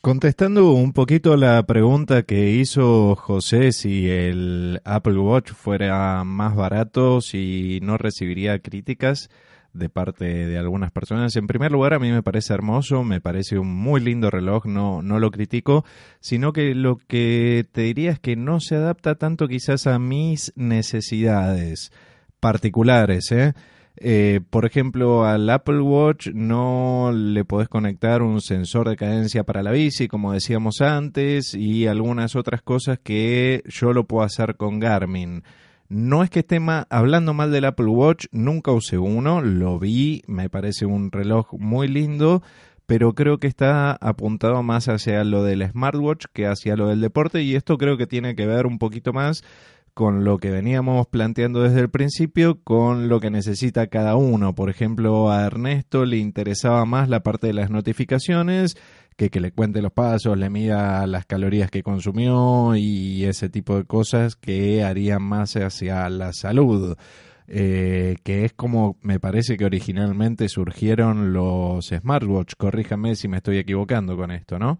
Contestando un poquito la pregunta que hizo José si el Apple Watch fuera más barato, si no recibiría críticas de parte de algunas personas. En primer lugar, a mí me parece hermoso, me parece un muy lindo reloj, no, no lo critico, sino que lo que te diría es que no se adapta tanto quizás a mis necesidades particulares, ¿eh? Eh, por ejemplo, al Apple Watch no le podés conectar un sensor de cadencia para la bici, como decíamos antes, y algunas otras cosas que yo lo puedo hacer con Garmin. No es que esté hablando mal del Apple Watch, nunca usé uno, lo vi, me parece un reloj muy lindo, pero creo que está apuntado más hacia lo del smartwatch que hacia lo del deporte y esto creo que tiene que ver un poquito más con lo que veníamos planteando desde el principio, con lo que necesita cada uno. Por ejemplo, a Ernesto le interesaba más la parte de las notificaciones, que, le cuente los pasos, le mida las calorías que consumió y ese tipo de cosas que harían más hacia la salud. Eh, que es como me parece que originalmente surgieron los smartwatch. Corríjame si me estoy equivocando con esto, ¿no?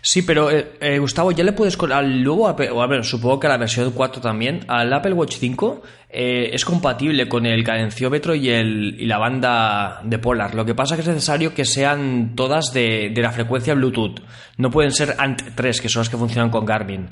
Sí, pero eh, eh, Gustavo, ya le puedes al nuevo Apple, o a ver, supongo que a la versión 4 también, al Apple Watch 5 eh, es compatible con el cadenciómetro y, el, y la banda de Polar. Lo que pasa es que es necesario que sean todas de, de la frecuencia Bluetooth. No pueden ser ANT3, que son las que funcionan con Garmin.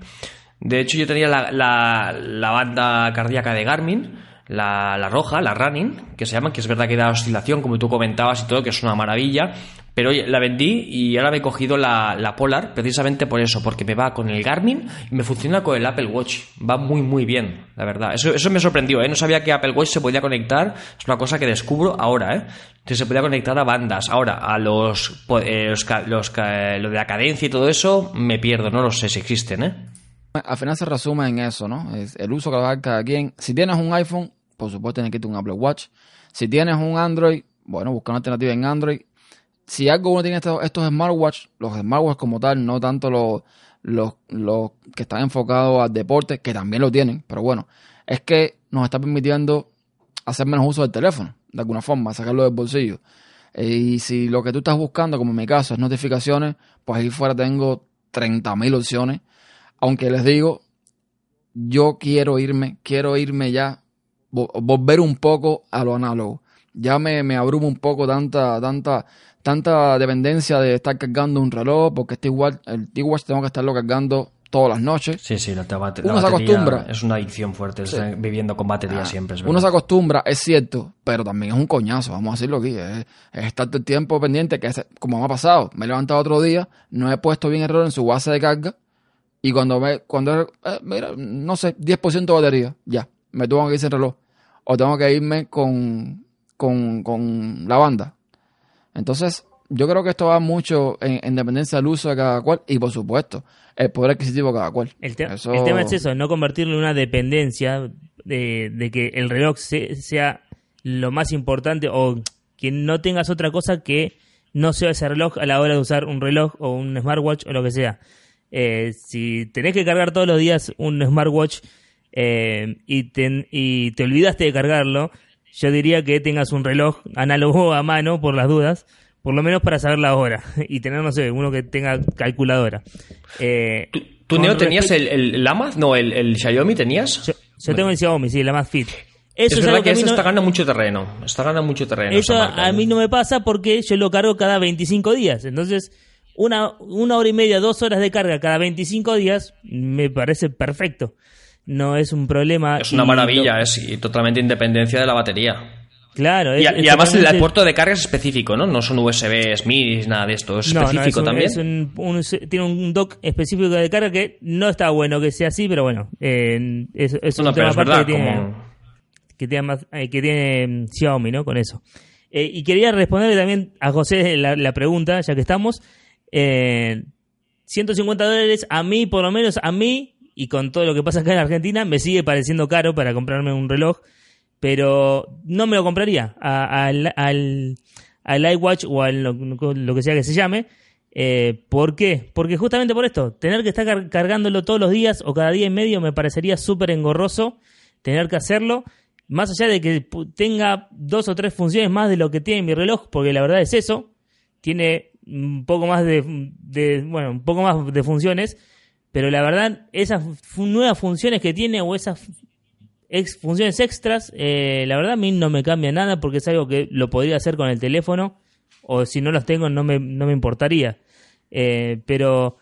De hecho, yo tenía la, la, la banda cardíaca de Garmin, la, roja, la running, que se llama, que es verdad que da oscilación, como tú comentabas y todo, que es una maravilla, pero la vendí y ahora me he cogido la, la, Polar precisamente por eso, porque me va con el Garmin y me funciona con el Apple Watch. Va muy, muy bien, la verdad. Eso, eso me sorprendió, ¿eh? No sabía que Apple Watch se podía conectar, es una cosa que descubro ahora, ¿eh? Que se podía conectar a bandas. Ahora, a los, eh, los, los, lo de la cadencia y todo eso, me pierdo, no lo sé si existen, ¿eh? Al final se resume en eso, ¿no? Es el uso que va a dar cada quien. Si tienes un iPhone, por supuesto tienes que irte un Apple Watch. Si tienes un Android, bueno, busca una alternativa en Android. Si algo uno tiene estos, estos smartwatch, los smartwatch como tal, no tanto los, los, los que están enfocados al deporte, que también lo tienen, pero bueno, es que nos está permitiendo hacer menos uso del teléfono, de alguna forma, sacarlo del bolsillo. Y si lo que tú estás buscando, como en mi caso, es notificaciones, pues ahí fuera tengo 30.000 opciones aunque les digo, yo quiero irme, quiero irme ya, volver un poco a lo análogo. Ya me, me abrumo un poco tanta, tanta, tanta dependencia de estar cargando un reloj, porque este igual, el T-Watch tengo que estarlo cargando todas las noches. Sí, sí, la, la, uno se acostumbra. Es una adicción fuerte, sí. viviendo con batería ah, siempre. uno se acostumbra, es cierto, pero también es un coñazo, vamos a decirlo aquí. Es, es estar todo el tiempo pendiente, que es, como me ha pasado, me he levantado otro día, no he puesto bien el reloj en su base de carga, y cuando me, cuando, eh, mira, no sé, 10% de batería, ya, me tengo que irse el reloj. O tengo que irme con, con, con la banda. Entonces, yo creo que esto va mucho en, en, dependencia del uso de cada cual y, por supuesto, el poder adquisitivo de cada cual. El, te eso... el tema es eso, no convertirlo en una dependencia de, de que el reloj se, sea lo más importante o que no tengas otra cosa que no sea ese reloj a la hora de usar un reloj o un smartwatch o lo que sea. Eh, si tenés que cargar todos los días un smartwatch eh, y, te, y te olvidaste de cargarlo, yo diría que tengas un reloj análogo a mano por las dudas, por lo menos para saber la hora y tener, no sé, uno que tenga calculadora. Eh, ¿Tú, tú Neo, tenías el, Amaz? No, el, el Xiaomi tenías? Yo, yo tengo el Xiaomi, sí, el Amaz Fit. Eso es, es verdad que, que eso no... está ganando mucho terreno. Está ganando mucho terreno. Eso a mí no me pasa porque yo lo cargo cada 25 días. Entonces, una, una hora y media, dos horas de carga cada 25 días me parece perfecto. No es un problema. Es una maravilla, lo... es y totalmente independencia de la batería. Claro. Es, y, y, además el, puerto de carga es específico, ¿no? No son USB, MIDI, nada de esto. Es no, específico no, es un, también. Es un, un, tiene un dock específico de carga que no está bueno que sea así, pero bueno. Eh, es, es no, un tema es verdad, que tiene, como... que tiene, más, eh, que tiene mm, Xiaomi, ¿no? Con eso. Eh, y quería responderle también a José la, la pregunta, ya que estamos. Eh, 150 dólares a mí, por lo menos a mí, y con todo lo que pasa acá en Argentina, me sigue pareciendo caro para comprarme un reloj, pero no me lo compraría a, al, al, al iWatch o al lo, que sea que se llame. Eh, ¿Por qué? Porque justamente por esto, tener que estar car cargándolo todos los días o cada día y medio me parecería súper engorroso tener que hacerlo, más allá de que tenga dos o tres funciones más de lo que tiene mi reloj, porque la verdad es eso, tiene un poco más de, de, bueno, un poco más de funciones, pero la verdad, esas nuevas funciones que tiene o esas ex funciones extras, eh, la verdad a mí no me cambia nada porque es algo que lo podría hacer con el teléfono o si no los tengo no me, no me importaría. Eh, pero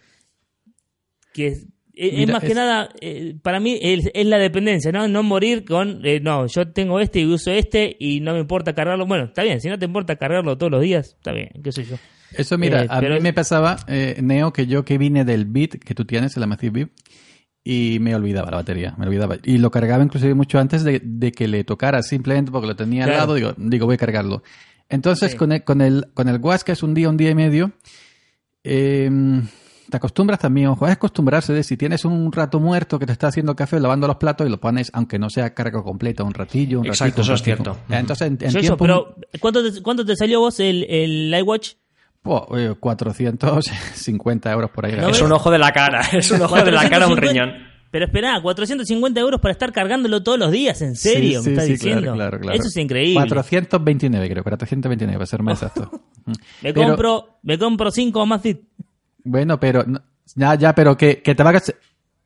que es, Mira, es más es... que nada, eh, para mí es, es, la dependencia, ¿no? No morir con, eh, no, yo tengo este y uso este y no me importa cargarlo. Bueno, está bien, si no te importa cargarlo todos los días, está bien, qué sé yo. Eso, mira, eh, a mí me pasaba, eh, Neo, que yo que vine del Bit que tú tienes, el Amazfit Bit, y me olvidaba la batería, me olvidaba. Y lo cargaba inclusive mucho antes de, de que le tocara, simplemente porque lo tenía claro. al lado, digo, digo, voy a cargarlo. Entonces, Sí. con, el, con, el, con el watch, que es un día, un día y medio, eh, te acostumbras también, ojo, es acostumbrarse de si tienes un rato muerto que te está haciendo café, lavando los platos y lo pones, aunque no sea carga completa, un ratillo, un Exacto, ratito, un eso es cierto. Entonces, en, en yo, tiempo... pero ¿cuánto te, cuánto te salió vos el, el iWatch? Po, eh, 450 euros por ahí. No es un ojo de la cara, es un ojo de la cara a un 450 riñón. Pero espera, 450 euros para estar cargándolo todos los días, ¿en serio? Sí, ¿Me estás sí, diciendo? Claro, claro, claro. Eso es increíble. 429, creo, 429, para ser más exacto. Me Pero- compro, me compro 5 más fit. Bueno, pero ya, ya, pero que, que te vas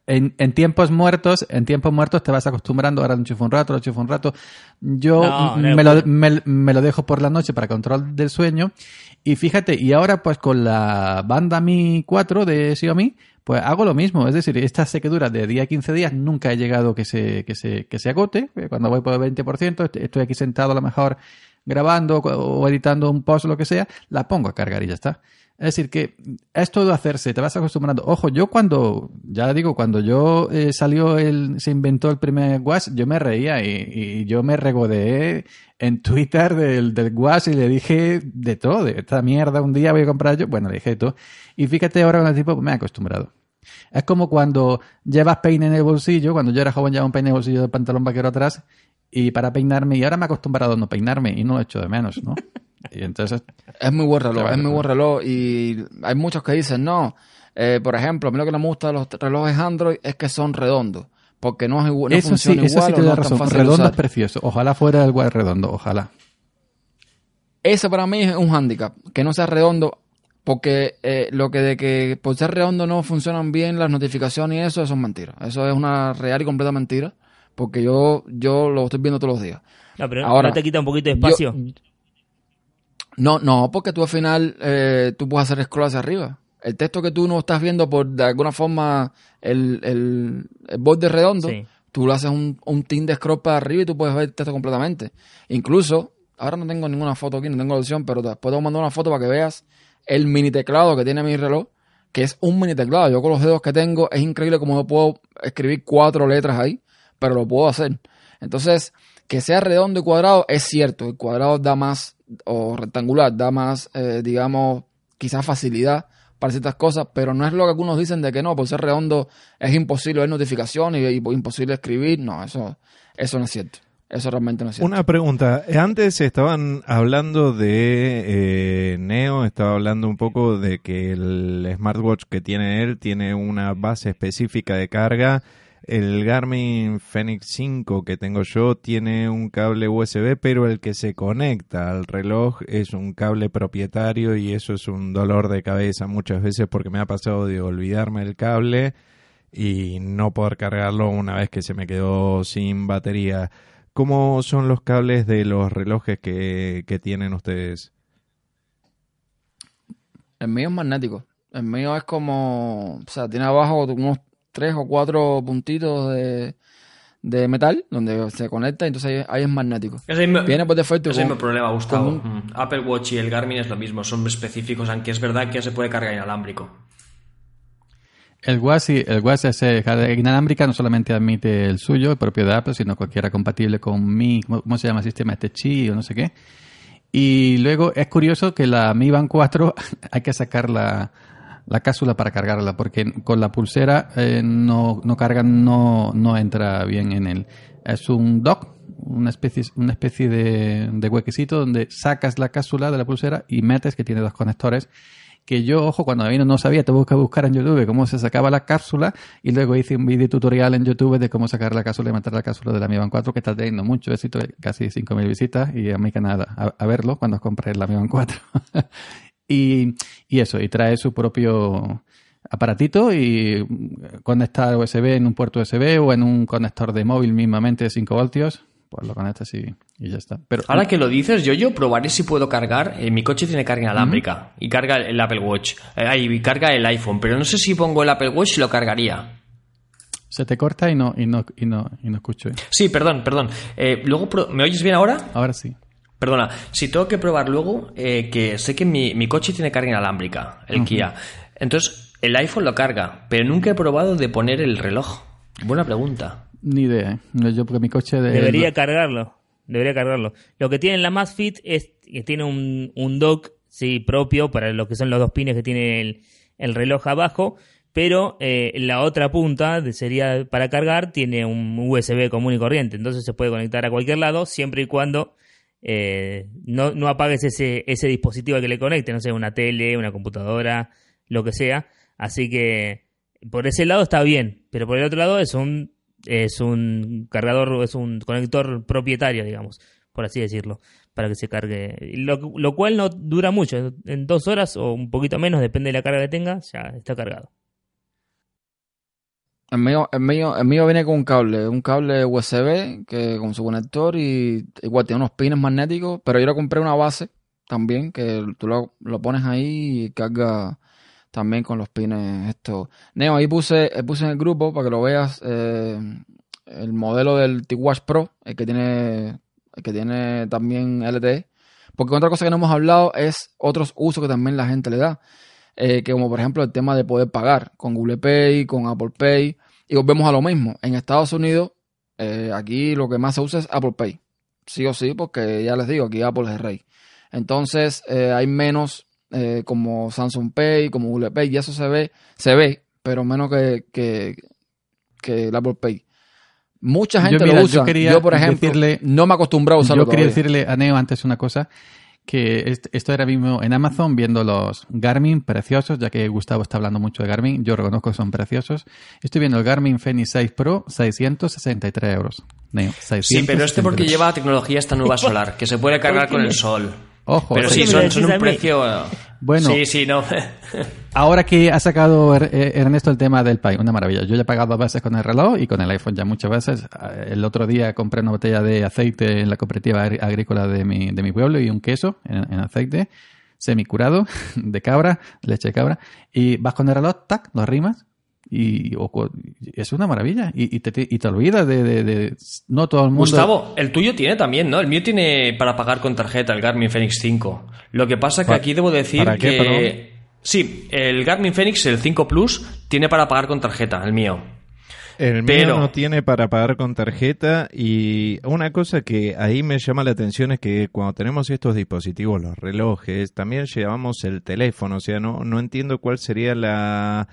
en, en tiempos muertos, en tiempos muertos te vas acostumbrando, ahora lo enchufo un rato, lo enchufo un rato. Yo No, m- no, me, lo, me, me lo dejo por la noche para control del sueño. Y fíjate, y ahora pues con la banda Mi 4 de Xiaomi, pues hago lo mismo. Es decir, esta sequedura de día a 15 días nunca he llegado que se, que se, que se agote. Eh, Cuando voy por el 20%, est- estoy aquí sentado a lo mejor grabando o editando un post o lo que sea, la pongo a cargar y ya está. Es decir, que es todo hacerse, te vas acostumbrando. Ojo, yo cuando, ya digo, cuando yo eh, salió el, se inventó el primer WAS, yo me reía y, y yo me regodeé en Twitter del, del y le dije de todo, de esta mierda un día voy a comprar yo. Bueno, le dije todo. Y fíjate ahora con el tipo, me he acostumbrado. Es como cuando llevas peine en el bolsillo, cuando yo era joven llevaba un peine en el bolsillo del pantalón vaquero atrás y para peinarme, y ahora me he acostumbrado a no peinarme y no lo echo de menos, ¿no? Y entonces, Es muy buen reloj, es muy buen reloj y hay muchos que dicen, no, eh, por ejemplo, a mí lo que no me gusta de los relojes Android es que son redondos, porque no, es igual, no eso sí, funciona eso igual sí o te no da tan razón. Redondo es precioso. Ojalá fuera el guay redondo, ojalá. Ese para mí es un hándicap, que no sea redondo, porque eh, lo que de que por ser redondo no funcionan bien las notificaciones y eso, eso es mentira. Eso es una real y completa mentira, porque yo, yo lo estoy viendo todos los días. No, pero Ahora, ¿no te quita un poquito de espacio? Yo- No, no, porque tú al final eh, tú puedes hacer scroll hacia arriba. El texto que tú no estás viendo por de alguna forma el, el, el borde redondo, Sí. tú lo haces un, un team de scroll para arriba y tú puedes ver el texto completamente. Incluso, ahora no tengo ninguna foto aquí, no tengo la opción, pero te puedo mandar una foto para que veas el mini teclado que tiene mi reloj, que es un mini teclado. Yo con los dedos que tengo es increíble como yo puedo escribir cuatro letras ahí, pero lo puedo hacer. Entonces, que sea redondo y cuadrado es cierto. El cuadrado da más, o rectangular, da más, eh, digamos, quizás facilidad para ciertas cosas, pero no es lo que algunos dicen de que no, por ser redondo es imposible ver notificaciones y, y imposible escribir. No, eso, eso no es cierto. Eso realmente no es cierto. Una pregunta. Antes estaban hablando de eh, Neo, estaba hablando un poco de que el smartwatch que tiene él tiene una base específica de carga. El Garmin Fenix 5 que tengo yo tiene un cable USB, pero el que se conecta al reloj es un cable propietario y eso es un dolor de cabeza muchas veces porque me ha pasado de olvidarme el cable y no poder cargarlo una vez que se me quedó sin batería. ¿Cómo son los cables de los relojes que, que tienen ustedes? El mío es magnético. El mío es como, o sea, tiene abajo unos tres o cuatro puntitos de, de metal donde se conecta y entonces ahí, ahí es magnético. Ese mismo, Viene por defecto ese con- mismo problema, Gustavo. un- Mm. Apple Watch y el Garmin es lo mismo, son específicos, aunque es verdad que se puede cargar inalámbrico. El WAS, el WAS es carga inalámbrica, no solamente admite el suyo, el propio de Apple, sino cualquiera compatible con Mi, ¿cómo, se llama el sistema? Este Chi o no sé qué. Y luego es curioso que la Mi Band 4 hay que sacar la, la cápsula para cargarla, porque con la pulsera eh, no, no carga, no, no entra bien en el... Es un dock, una especie, una especie de, de huequecito donde sacas la cápsula de la pulsera y metes, que tiene dos conectores, que yo, ojo, cuando vino no sabía, tuve que buscar en YouTube cómo se sacaba la cápsula y luego hice un vídeo tutorial en YouTube de cómo sacar la cápsula y meter la cápsula de la Mi Band 4 que está teniendo mucho éxito, casi 5.000 visitas y a mi canal a, a verlo cuando compré la Mi Band 4. y, y eso, y trae su propio aparatito y conectar USB en un puerto USB o en un conector de móvil mismamente de 5 voltios, pues lo conectas y, y ya está. Pero Ahora que lo dices, yo yo probaré si puedo cargar. eh, mi coche tiene carga inalámbrica y carga el Apple Watch. Eh, y carga el iPhone, pero no sé si pongo el Apple Watch y lo cargaría. se te corta y no, y no, y no, y no escucho. Sí, perdón, perdón. Eh, luego, pro- ¿me oyes bien ahora? Ahora sí. Perdona, si tengo que probar luego, eh, que sé que mi, mi coche tiene carga inalámbrica, el Kia. Entonces, el iPhone lo carga, pero nunca he probado de poner el reloj. Buena pregunta. Ni idea, ¿eh? No, Yo porque mi coche de... Debería cargarlo. Debería cargarlo. Lo que tiene la Más Fit es que tiene un, un dock sí, propio para lo que son los dos pines que tiene el, el reloj abajo, pero eh, la otra punta de- sería para cargar tiene un USB común y corriente, entonces se puede conectar a cualquier lado siempre y cuando eh, no, no apagues ese, ese dispositivo al que le conecte, no sé, una tele, una computadora, lo que sea. Así que por ese lado está bien, pero por el otro lado es un es un cargador, es un conector propietario, digamos, por así decirlo, para que se cargue. Lo, lo cual no dura mucho, en dos horas o un poquito menos, depende de la carga que tenga, ya está cargado. El mío, el mío, el mío viene con un cable, un cable USB que con su conector y igual tiene unos pines magnéticos, pero yo le compré una base también que tú lo, lo pones ahí y carga también con los pines esto. Neo, ahí puse, eh, puse en el grupo para que lo veas eh, el modelo del T-Watch Pro, el que tiene, el que tiene también LTE. Porque otra cosa que no hemos hablado es otros usos que también la gente le da. Eh, que como por ejemplo el tema de poder pagar con Google Pay, con Apple Pay, y volvemos a lo mismo. En Estados Unidos, eh, aquí lo que más se usa es Apple Pay, sí o sí, porque ya les digo, aquí Apple es el rey. Entonces eh, hay menos eh, como Samsung Pay, como Google Pay, y eso se ve, se ve, pero menos que, que, que el Apple Pay. Mucha Yo, gente mira, lo yo usa. Yo, quería por ejemplo, decirle- no me acostumbrado a usarlo Yo quería todavía. decirle a Neo antes una cosa, que est- estoy ahora mismo en Amazon viendo los Garmin preciosos, ya que Gustavo está hablando mucho de Garmin, yo reconozco que son preciosos. Estoy viendo el Garmin Fenix 6 Pro, 663 euros. Neo, Sí, pero este porque 663. lleva tecnología esta nueva solar, que se puede cargar ¿Por qué con el sol. Ojo, Pero ¿por sí, son, son un precio... Bueno. Sí, sí, no. Ahora que ha sacado eh, Ernesto el tema del Pay, una maravilla. Yo ya he pagado dos veces con el reloj y con el iPhone ya muchas veces. Eh, El otro día compré una botella de aceite en la cooperativa agrícola de mi, de mi pueblo y un queso en, en aceite semicurado de cabra, leche de cabra. Y vas con el reloj, tac, lo arrimas y o es una maravilla. Y, y te, y te olvidas de, de- de- No todo el mundo... Gustavo, el tuyo tiene también, ¿no? El mío tiene para pagar con tarjeta, el Garmin Fenix 5. Lo que pasa que aquí debo decir ¿para qué, que... perdón? Sí, el Garmin Fenix, el 5 Plus, tiene para pagar con tarjeta, el mío. El Pero- mío no tiene para pagar con tarjeta y una cosa que ahí me llama la atención es que cuando tenemos estos dispositivos, los relojes, también llevamos el teléfono, o sea, no, no entiendo cuál sería la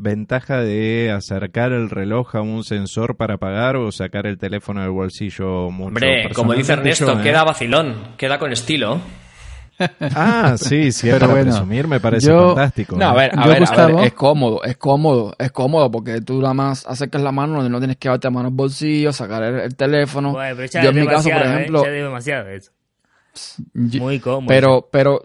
ventaja de acercar el reloj a un sensor para pagar o sacar el teléfono del bolsillo mucho. Hombre, como dice Ernesto, yo, ¿eh? queda vacilón, queda con estilo. Ah, sí, sí, es Pero para bueno, presumir, me parece yo- fantástico. No, a ¿eh? ver, a Yo, ver, a ver, es cómodo, es cómodo, es cómodo porque tú nada más acercas la mano donde no tienes que llevarte la mano al bolsillo, sacar el, el teléfono. Bueno, pero ya Yo en mi caso, por ¿eh? ejemplo, Ya es demasiado eso. Yo- Muy cómodo. pero, pero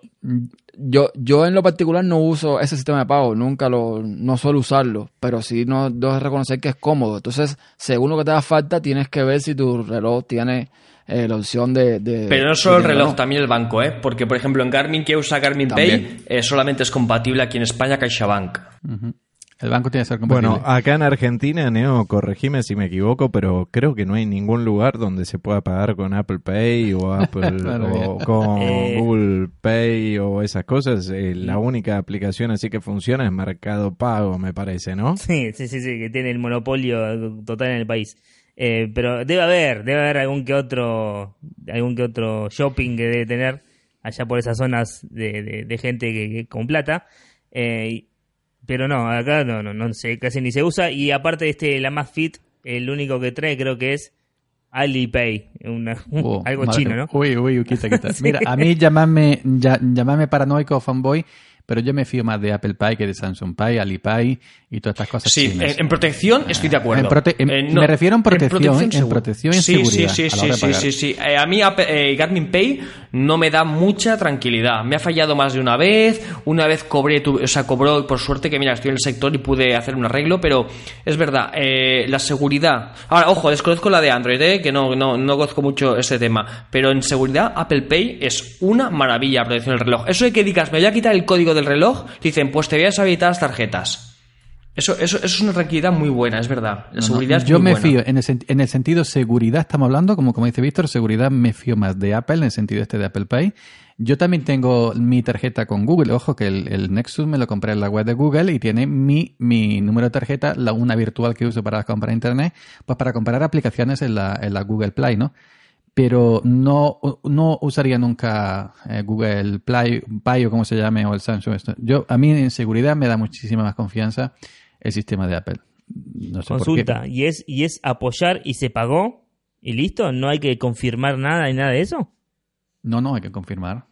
yo, yo en lo particular no uso ese sistema de pago, nunca lo, no suelo usarlo, pero sí no debo reconocer que es cómodo. Entonces, según lo que te da falta, tienes que ver si tu reloj tiene eh, la opción de, de- Pero no solo el reloj, no. también el banco, ¿eh? Porque, por ejemplo, en Garmin que usa Garmin También. Pay eh, solamente es compatible aquí en España CaixaBank. Ujú. El banco tiene que ser compatible. Bueno, acá en Argentina, Neo, corregime si me equivoco, pero creo que no hay ningún lugar donde se pueda pagar con Apple Pay o Apple o con Eh. Google Pay o esas cosas. Eh, la única aplicación así que funciona es Mercado Pago, me parece, ¿no? Sí, sí, sí, sí, que tiene el monopolio total en el país. Eh, pero debe haber, debe haber algún que otro, algún que otro shopping que debe tener allá por esas zonas de, de- de gente que, que- con plata. Eh, pero no, acá no, no, no sé, casi ni se usa. Y aparte de este, la más fit, el único que trae creo que es Alipay, una, Oh, algo madre- chino, ¿no? Uy, uy, quita, quita. Mira, a mí llamadme, ya- paranoico o fanboy, pero yo me fío más de Apple Pay que de Samsung Pay, Alipay y todas estas cosas Sí, chinas. en, en protección estoy de acuerdo. En prote- en- Eh, me refiero en protección. En protección y sí, seguridad Sí, a sí, la de sí, sí, sí. Eh, a mí eh, Garmin Pay no me da mucha tranquilidad. Me ha fallado más de una vez. Una vez cobré, tu- o sea, cobró por suerte que mira, estoy en el sector y pude hacer un arreglo, pero es verdad, eh, la seguridad. Ahora, ojo, desconozco la de Android, eh, que no, no, no conozco mucho ese tema, pero en seguridad Apple Pay es una maravilla la protección del reloj. Eso de que digas, me voy a quitar el código del reloj, dicen, pues te voy a deshabilitar las tarjetas. Eso, eso, eso es una tranquilidad muy buena, es verdad. La No, no, seguridad es yo muy me buena. fío, en el, en el sentido seguridad estamos hablando, como, como dice Víctor, seguridad me fío más de Apple, en el sentido este de Apple Pay. Yo también tengo mi tarjeta con Google, ojo que el, el Nexus me lo compré en la web de Google y tiene mi, mi número de tarjeta, la una virtual que uso para comprar internet, pues para comprar aplicaciones en la, en la Google Play, ¿no? Pero no, no usaría nunca eh, Google Play, Pay o como se llame o el Samsung. esto. Yo, a mí en seguridad me da muchísima más confianza el sistema de Apple. No sé por qué. Consulta. ¿Y es, ¿Y es apoyar y se pagó? ¿Y listo? ¿No hay que confirmar nada y nada de eso? No, no, hay que confirmar.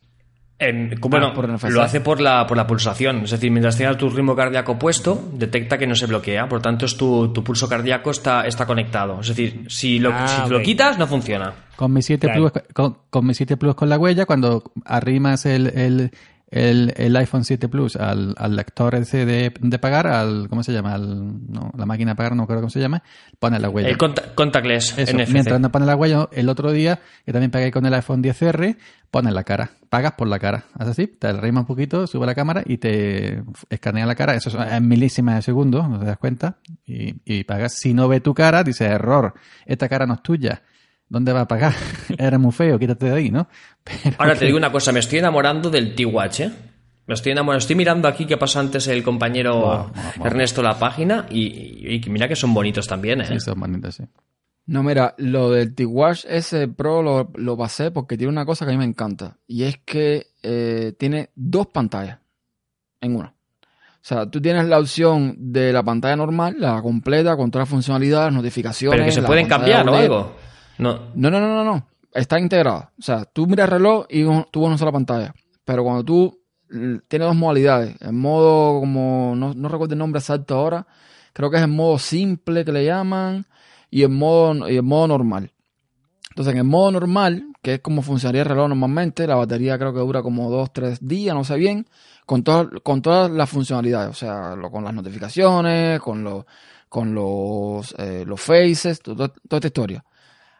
En- bueno, lo hace por la, por la pulsación. Es decir, mientras tengas tu ritmo cardíaco puesto, detecta que no se bloquea. Por tanto, es tu, tu pulso cardíaco está, está conectado. Es decir, si lo, Ah, si lo quitas, no funciona. Con mi 7 Claro. Plus, con, con mi 7 Plus con la huella, cuando arrimas el, el, el, el iPhone 7 Plus al, al lector ese de, de pagar, al, ¿cómo se llama? Al, no, la máquina de pagar, no creo cómo se llama, pone la huella. El conta- contactless Eso, NFC. mientras no pone la huella, el otro día, que también pagué con el iPhone 10R, pone la cara. Pagas por la cara. Haces así, te arrima un poquito, sube la cámara y te escanea la cara. Eso es en milísimas de segundo, no te das cuenta. Y, y pagas. Si no ve tu cara, dice error. Esta cara no es tuya. ¿Dónde va a pagar? Era muy feo, quítate de ahí, ¿no? Pero Ahora te digo una cosa, me estoy enamorando del T-Watch, ¿eh? Me estoy enamorando. Estoy mirando aquí que pasó antes el compañero Wow, wow, wow. Ernesto la página y, y mira que son bonitos también, ¿eh? Sí, son bonitos, sí. No, mira, lo del T-Watch S Pro lo, lo pasé porque tiene una cosa que a mí me encanta. Y es que eh, tiene dos pantallas en una. O sea, tú tienes la opción de la pantalla normal, la completa, con todas las funcionalidades, notificaciones. Pero que se pueden cambiar o OLED. algo. No. No, no, no, no. Está integrada. O sea, tú miras el reloj y tú ves una sola pantalla. Pero cuando tú tienes dos modalidades, en modo como, no, no recuerdo el nombre exacto ahora, creo que es en modo simple que le llaman y en modo, y en modo normal. Entonces, en el modo normal, que es como funcionaría el reloj normalmente, la batería creo que dura como dos, tres días, no sé bien, con, todas con todas las funcionalidades, o sea, lo- con las notificaciones, con, los con los, eh, los faces, to- to- toda esta historia.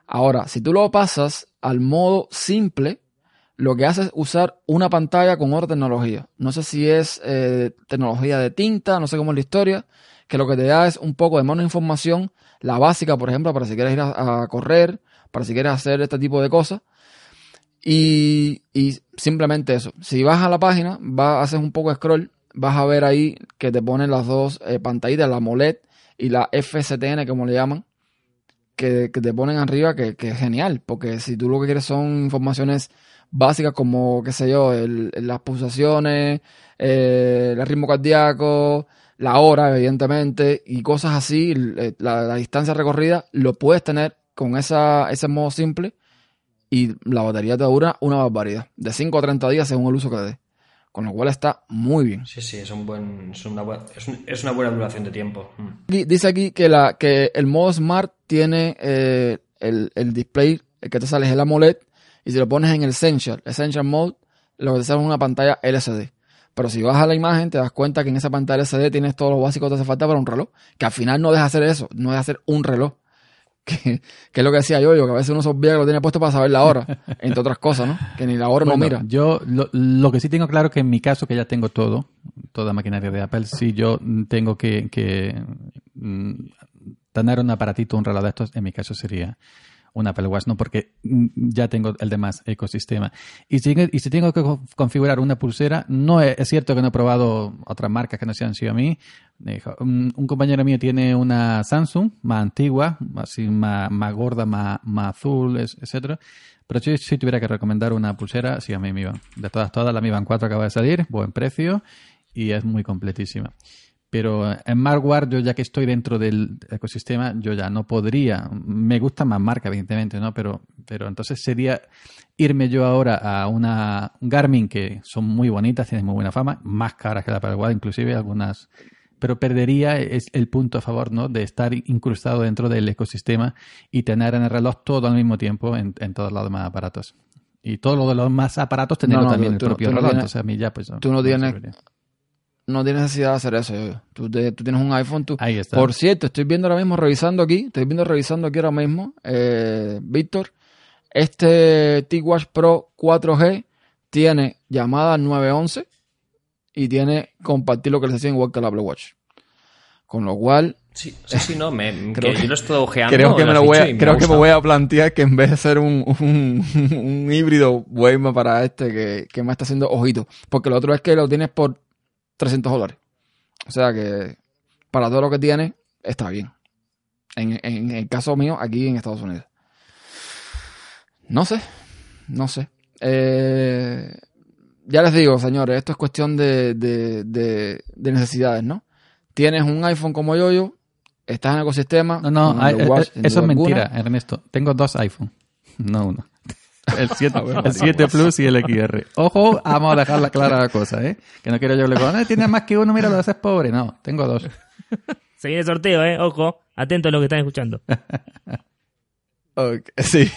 Ahora, si tú lo pasas al modo simple, lo que hace es usar una pantalla con otra tecnología. No sé si es eh, tecnología de tinta, no sé cómo es la historia, que lo que te da es un poco de menos información, la básica, por ejemplo, para si quieres ir a, correr, para si quieres hacer este tipo de cosas. Y, simplemente eso. Si vas a la página, vas, haces un poco de scroll, vas a ver ahí que te ponen las dos eh, pantallitas, la AMOLED y la FCTN, como le llaman, que, te ponen arriba, que, que es genial, porque si tú lo que quieres son informaciones básicas como, qué sé yo, el- las pulsaciones, eh, el ritmo cardíaco, la hora, evidentemente, y cosas así, el- la, distancia recorrida, lo puedes tener con esa, ese modo simple y la batería te dura una barbaridad, de 5 a 30 días según el uso que le des. Con lo cual está muy bien. Sí, sí, es, un buen, es, una, buen- es, un- es una buena duración de tiempo. Mm. Aquí- Dice aquí que, la, que el modo Smart tiene eh, el, el display, el que te sale es el AMOLED, y si lo pones en el Essential, Essential Mode, lo que te sale es una pantalla LCD. Pero si vas a la imagen, te das cuenta que en esa pantalla LCD tienes todo lo básico que te hace falta para un reloj. Que al final no deja hacer eso, no deja hacer un reloj. Que, que es lo que decía yo, yo, que a veces uno se olvida que lo tiene puesto para saber la hora, entre otras cosas, ¿no? Que ni la hora no mira. Yo lo, lo que sí tengo claro que en mi caso, que ya tengo todo, toda maquinaria de Apple, si yo tengo que, que, mm, tener un aparatito, un reloj de estos, en mi caso sería un Apple Watch, ¿no? Porque mm, ya tengo el demás ecosistema. Y si, y si tengo que co- configurar una pulsera, no es, cierto que no he probado otras marcas que no sean Xiaomi. Dijo, Un, un compañero mío tiene una Samsung más antigua, así más, más gorda, más, más azul, etcétera. Pero si, si tuviera que recomendar una pulsera, sí, a mí Mi Band. De todas, todas, la Mi Band 4 acaba de salir, buen precio y es muy completísima. Pero en smartwatch, yo ya que estoy dentro del ecosistema, yo ya no podría. Me gusta más marca, evidentemente, ¿no? Pero, pero entonces sería irme yo ahora a una Garmin que son muy bonitas, tienen muy buena fama, más caras que la Watch, inclusive algunas. Pero perdería es el punto a favor, ¿no? De estar incrustado dentro del ecosistema y tener en el reloj todo al mismo tiempo en, en todos los demás aparatos. Y todo lo de los más aparatos tenerlo No, no, también tú- el tú propio no reloj. tienes- Entonces a mí ya, pues. tú no tienes-. No tienes necesidad de hacer eso. yo. Tú, te- tú tienes un iPhone, tú, Ahí está. Por cierto, estoy viendo ahora mismo, revisando aquí, estoy viendo revisando aquí ahora mismo, eh, Víctor, este T-Watch Pro 4G tiene llamada 911 y tiene compartir localización igual que el Apple Watch. Con lo cual, Sí, sí, sí, no, me, Creo que que- yo lo estado ojeando. creo que, me, lo voy a, me creo que me voy a plantear que en vez de ser un, un, un híbrido, voy a irme para este que, que me está haciendo ojito. Porque lo otro es que lo tienes por 300 dólares. O sea que para todo lo que tiene, está bien. En, en el caso mío, aquí en Estados Unidos. No sé, no sé. Eh, ya les digo, señores, esto es cuestión de, de, de, de necesidades, ¿no? Tienes un iPhone como yo, yo, estás en el ecosistema. No, no, hay- Watch, eh, sin eso es mentira. Ernesto. Tengo dos iPhone, no uno. El 7, A ver, el 7 Plus y el XR. Ojo, vamos a dejarla clara la cosa, ¿eh? Que no quiero yo le digo, no, tienes más que uno, mira, lo haces pobre. No, tengo dos. Se viene el sorteo, ¿eh? Ojo, atento a lo que están escuchando. Sí.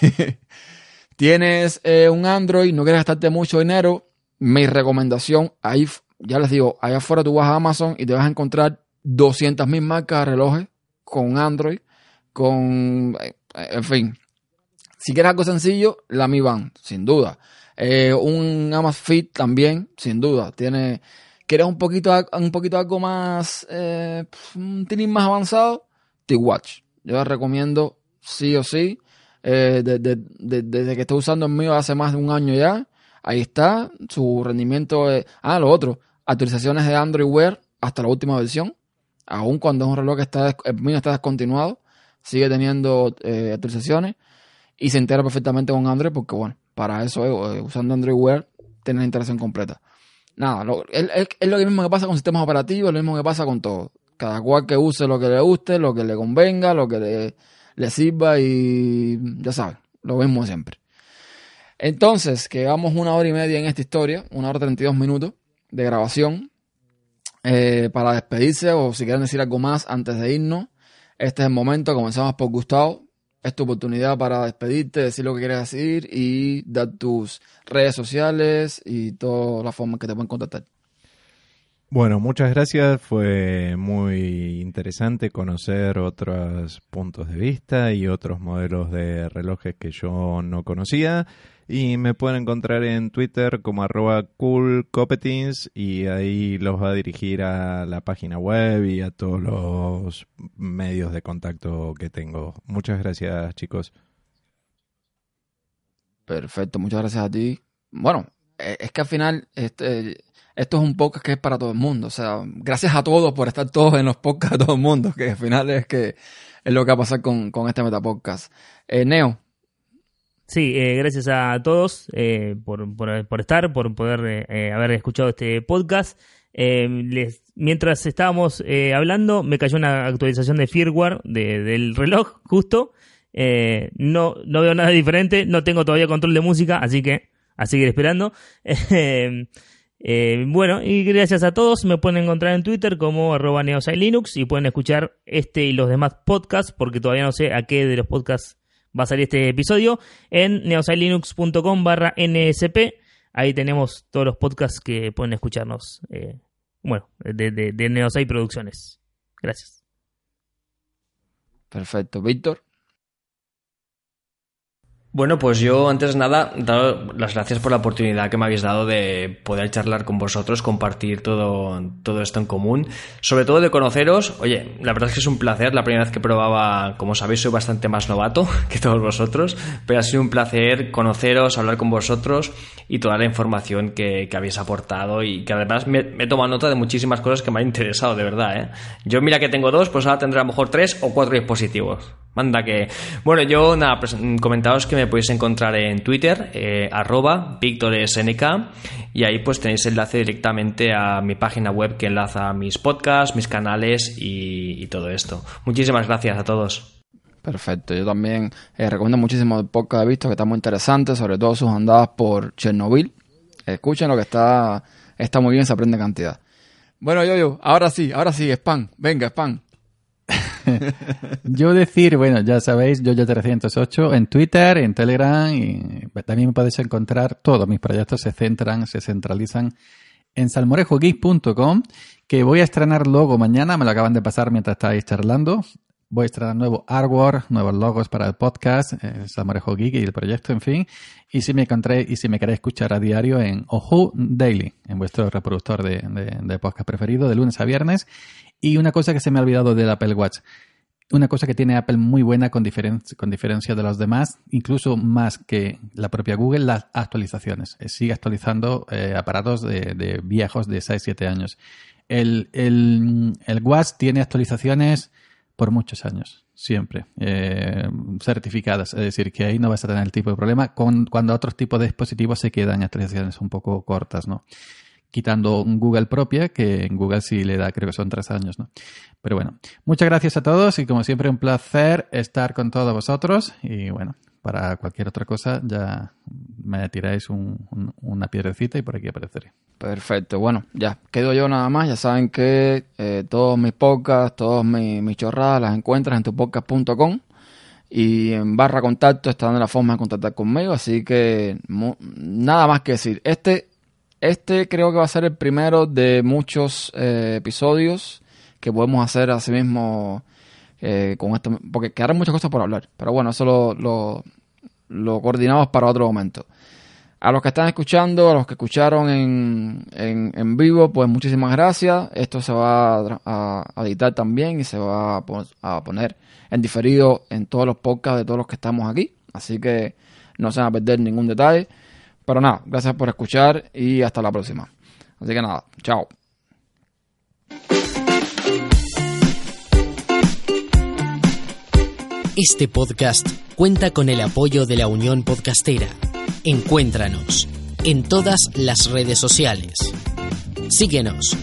Tienes eh, un Android, no quieres gastarte mucho dinero. Mi recomendación, ahí, ya les digo, allá afuera tú vas a Amazon y te vas a encontrar 200.000 marcas de relojes con Android, con, eh, en fin. Si quieres algo sencillo, la Mi Band, sin duda. Eh, un Amazfit también, sin duda. Tiene, ¿Quieres un poquito, un poquito algo más, eh, un más avanzado? T-Watch. Yo les recomiendo sí o sí. Eh, de- de- de- desde que estoy usando el mío hace más de un año ya. Ahí está. Su rendimiento es... Ah, lo otro. Actualizaciones de Android Wear hasta la última versión. Aún cuando es un reloj que está, el mío está descontinuado. Sigue teniendo eh, actualizaciones. Y se integra perfectamente con Android porque, bueno, para eso, eh, usando Android Wear, tienes la integración completa. Nada, lo- es, es- lo mismo que pasa con sistemas operativos, lo mismo que pasa con todo. Cada cual que use lo que le guste, lo que le convenga, lo que le, sirva y ya sabes, lo mismo siempre. Entonces, que una hora y media en esta historia, una hora treinta y dos minutos de grabación. Eh, para despedirse o si quieren decir algo más antes de irnos, este es el momento. Comenzamos por Gustavo. Es tu oportunidad para despedirte, decir lo que quieres decir y dar tus redes sociales y todas las formas que te pueden contactar. Bueno, muchas gracias. Fue muy interesante conocer otros puntos de vista y otros modelos de relojes que yo no conocía. Y me pueden encontrar en Twitter como arroba coolcopetins y ahí los va a dirigir a la página web y a todos los medios de contacto que tengo. Muchas gracias, chicos. Perfecto, muchas gracias a ti. Bueno, eh, es que al final este, esto es un podcast que es para todo el mundo. O sea, gracias a todos por estar todos en los podcasts de todo el mundo, que al final es que es lo que va a pasar con, con este Metapodcast. Eh, Neo, Sí, eh, gracias a todos eh, por, por, estar, por poder eh, haber escuchado este podcast. Eh, mientras estábamos hablando, me cayó una actualización de firmware de- del reloj, justo. No, no veo nada diferente, no tengo todavía control de música, así que a seguir esperando. Eh, bueno, y gracias a todos. Me pueden encontrar en Twitter como arroba neosailinux y pueden escuchar este y los demás podcasts, porque todavía no sé a qué de los podcasts va a salir este episodio, en neosailinux.com barra nsp. Ahí tenemos todos los podcasts que pueden escucharnos. eh, bueno, de, de, de Neosai Producciones. Gracias. perfecto. Víctor, Bueno, pues yo antes de nada, las gracias por la oportunidad que me habéis dado de poder charlar con vosotros, compartir todo, todo esto en común, sobre todo de conoceros. Oye, la verdad es que es un placer, la primera vez que probaba, como sabéis, soy bastante más novato que todos vosotros, pero ha sido un placer conoceros, hablar con vosotros y toda la información que, que habéis aportado y que además me, me he tomado nota de muchísimas cosas que me han interesado, de verdad. ¿eh? Yo mira que tengo dos, pues ahora tendré a lo mejor tres o cuatro dispositivos. Manda que... Bueno, yo nada, pues, mm, comentaos que me podéis encontrar en Twitter, eh, arroba y ahí pues tenéis enlace directamente a mi página web que enlaza mis podcasts, mis canales y todo esto. Muchísimas gracias a todos. Perfecto. Yo también eh, recomiendo muchísimo el podcast visto que está muy interesante, sobre todo sus andadas por Chernobyl. Escuchen lo que está, está muy bien, se aprende cantidad. Bueno, yo, yo, ahora sí, ahora sí, spam. Venga, spam. Yo decir, bueno, ya sabéis, yo 308 en Twitter, en Telegram y también me podéis encontrar, todos mis proyectos se centran, se centralizan en salmorejogeek.com, que voy a estrenar logo mañana, me lo acaban de pasar mientras estáis charlando. Voy nuevo artwork, nuevos logos para el podcast, eh, Salmorejo Geek y el proyecto, en fin. Y si me encontré, y si me queréis escuchar a diario en Ojo Daily, en vuestro reproductor de podcast preferido, de lunes a viernes. Y una cosa que se me ha olvidado del Apple Watch. Una cosa que tiene Apple muy buena con, diferen- con diferencia de los demás, incluso más que la propia Google, las actualizaciones. Eh, Sigue actualizando eh, aparatos de, de viejos de 6-7 años. El, el, el Watch tiene actualizaciones por muchos años, siempre, eh, certificadas. Es decir, que ahí no vas a tener el tipo de problema con, cuando otros tipos de dispositivos se quedan actualizaciones un poco cortas, ¿no? Quitando un Google propia, que en Google sí le da, creo que son tres años, ¿no? Pero bueno, muchas gracias a todos y como siempre un placer estar con todos vosotros y bueno, para cualquier otra cosa ya me tiráis una piedrecita y por aquí apareceré. Perfecto, bueno, ya quedo yo nada más. Ya saben que eh, todos mis podcasts, todos mis, chorradas las encuentras en tupodcast.com y en barra contacto están la forma de contactar conmigo. Así que nada más que decir. Este, este creo que va a ser el primero de muchos eh, episodios que podemos hacer así mismo eh, con esto, porque quedaron muchas cosas por hablar. Pero bueno, eso lo, coordinamos para otro momento. A los que están escuchando, a los que escucharon en, en, vivo, pues muchísimas gracias. Esto se va a, editar también y se va a, poner en diferido en todos los podcasts de todos los que estamos aquí. Así que no se van a perder ningún detalle. Pero nada, gracias por escuchar y hasta la próxima. Así que nada, chao. Este podcast cuenta con el apoyo de la Unión Podcastera. Encuéntranos en todas las redes sociales. Síguenos.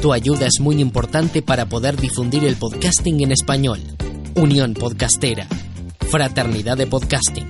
Tu ayuda es muy importante para poder difundir el podcasting en español. Unión Podcastera. Fraternidad de Podcasting.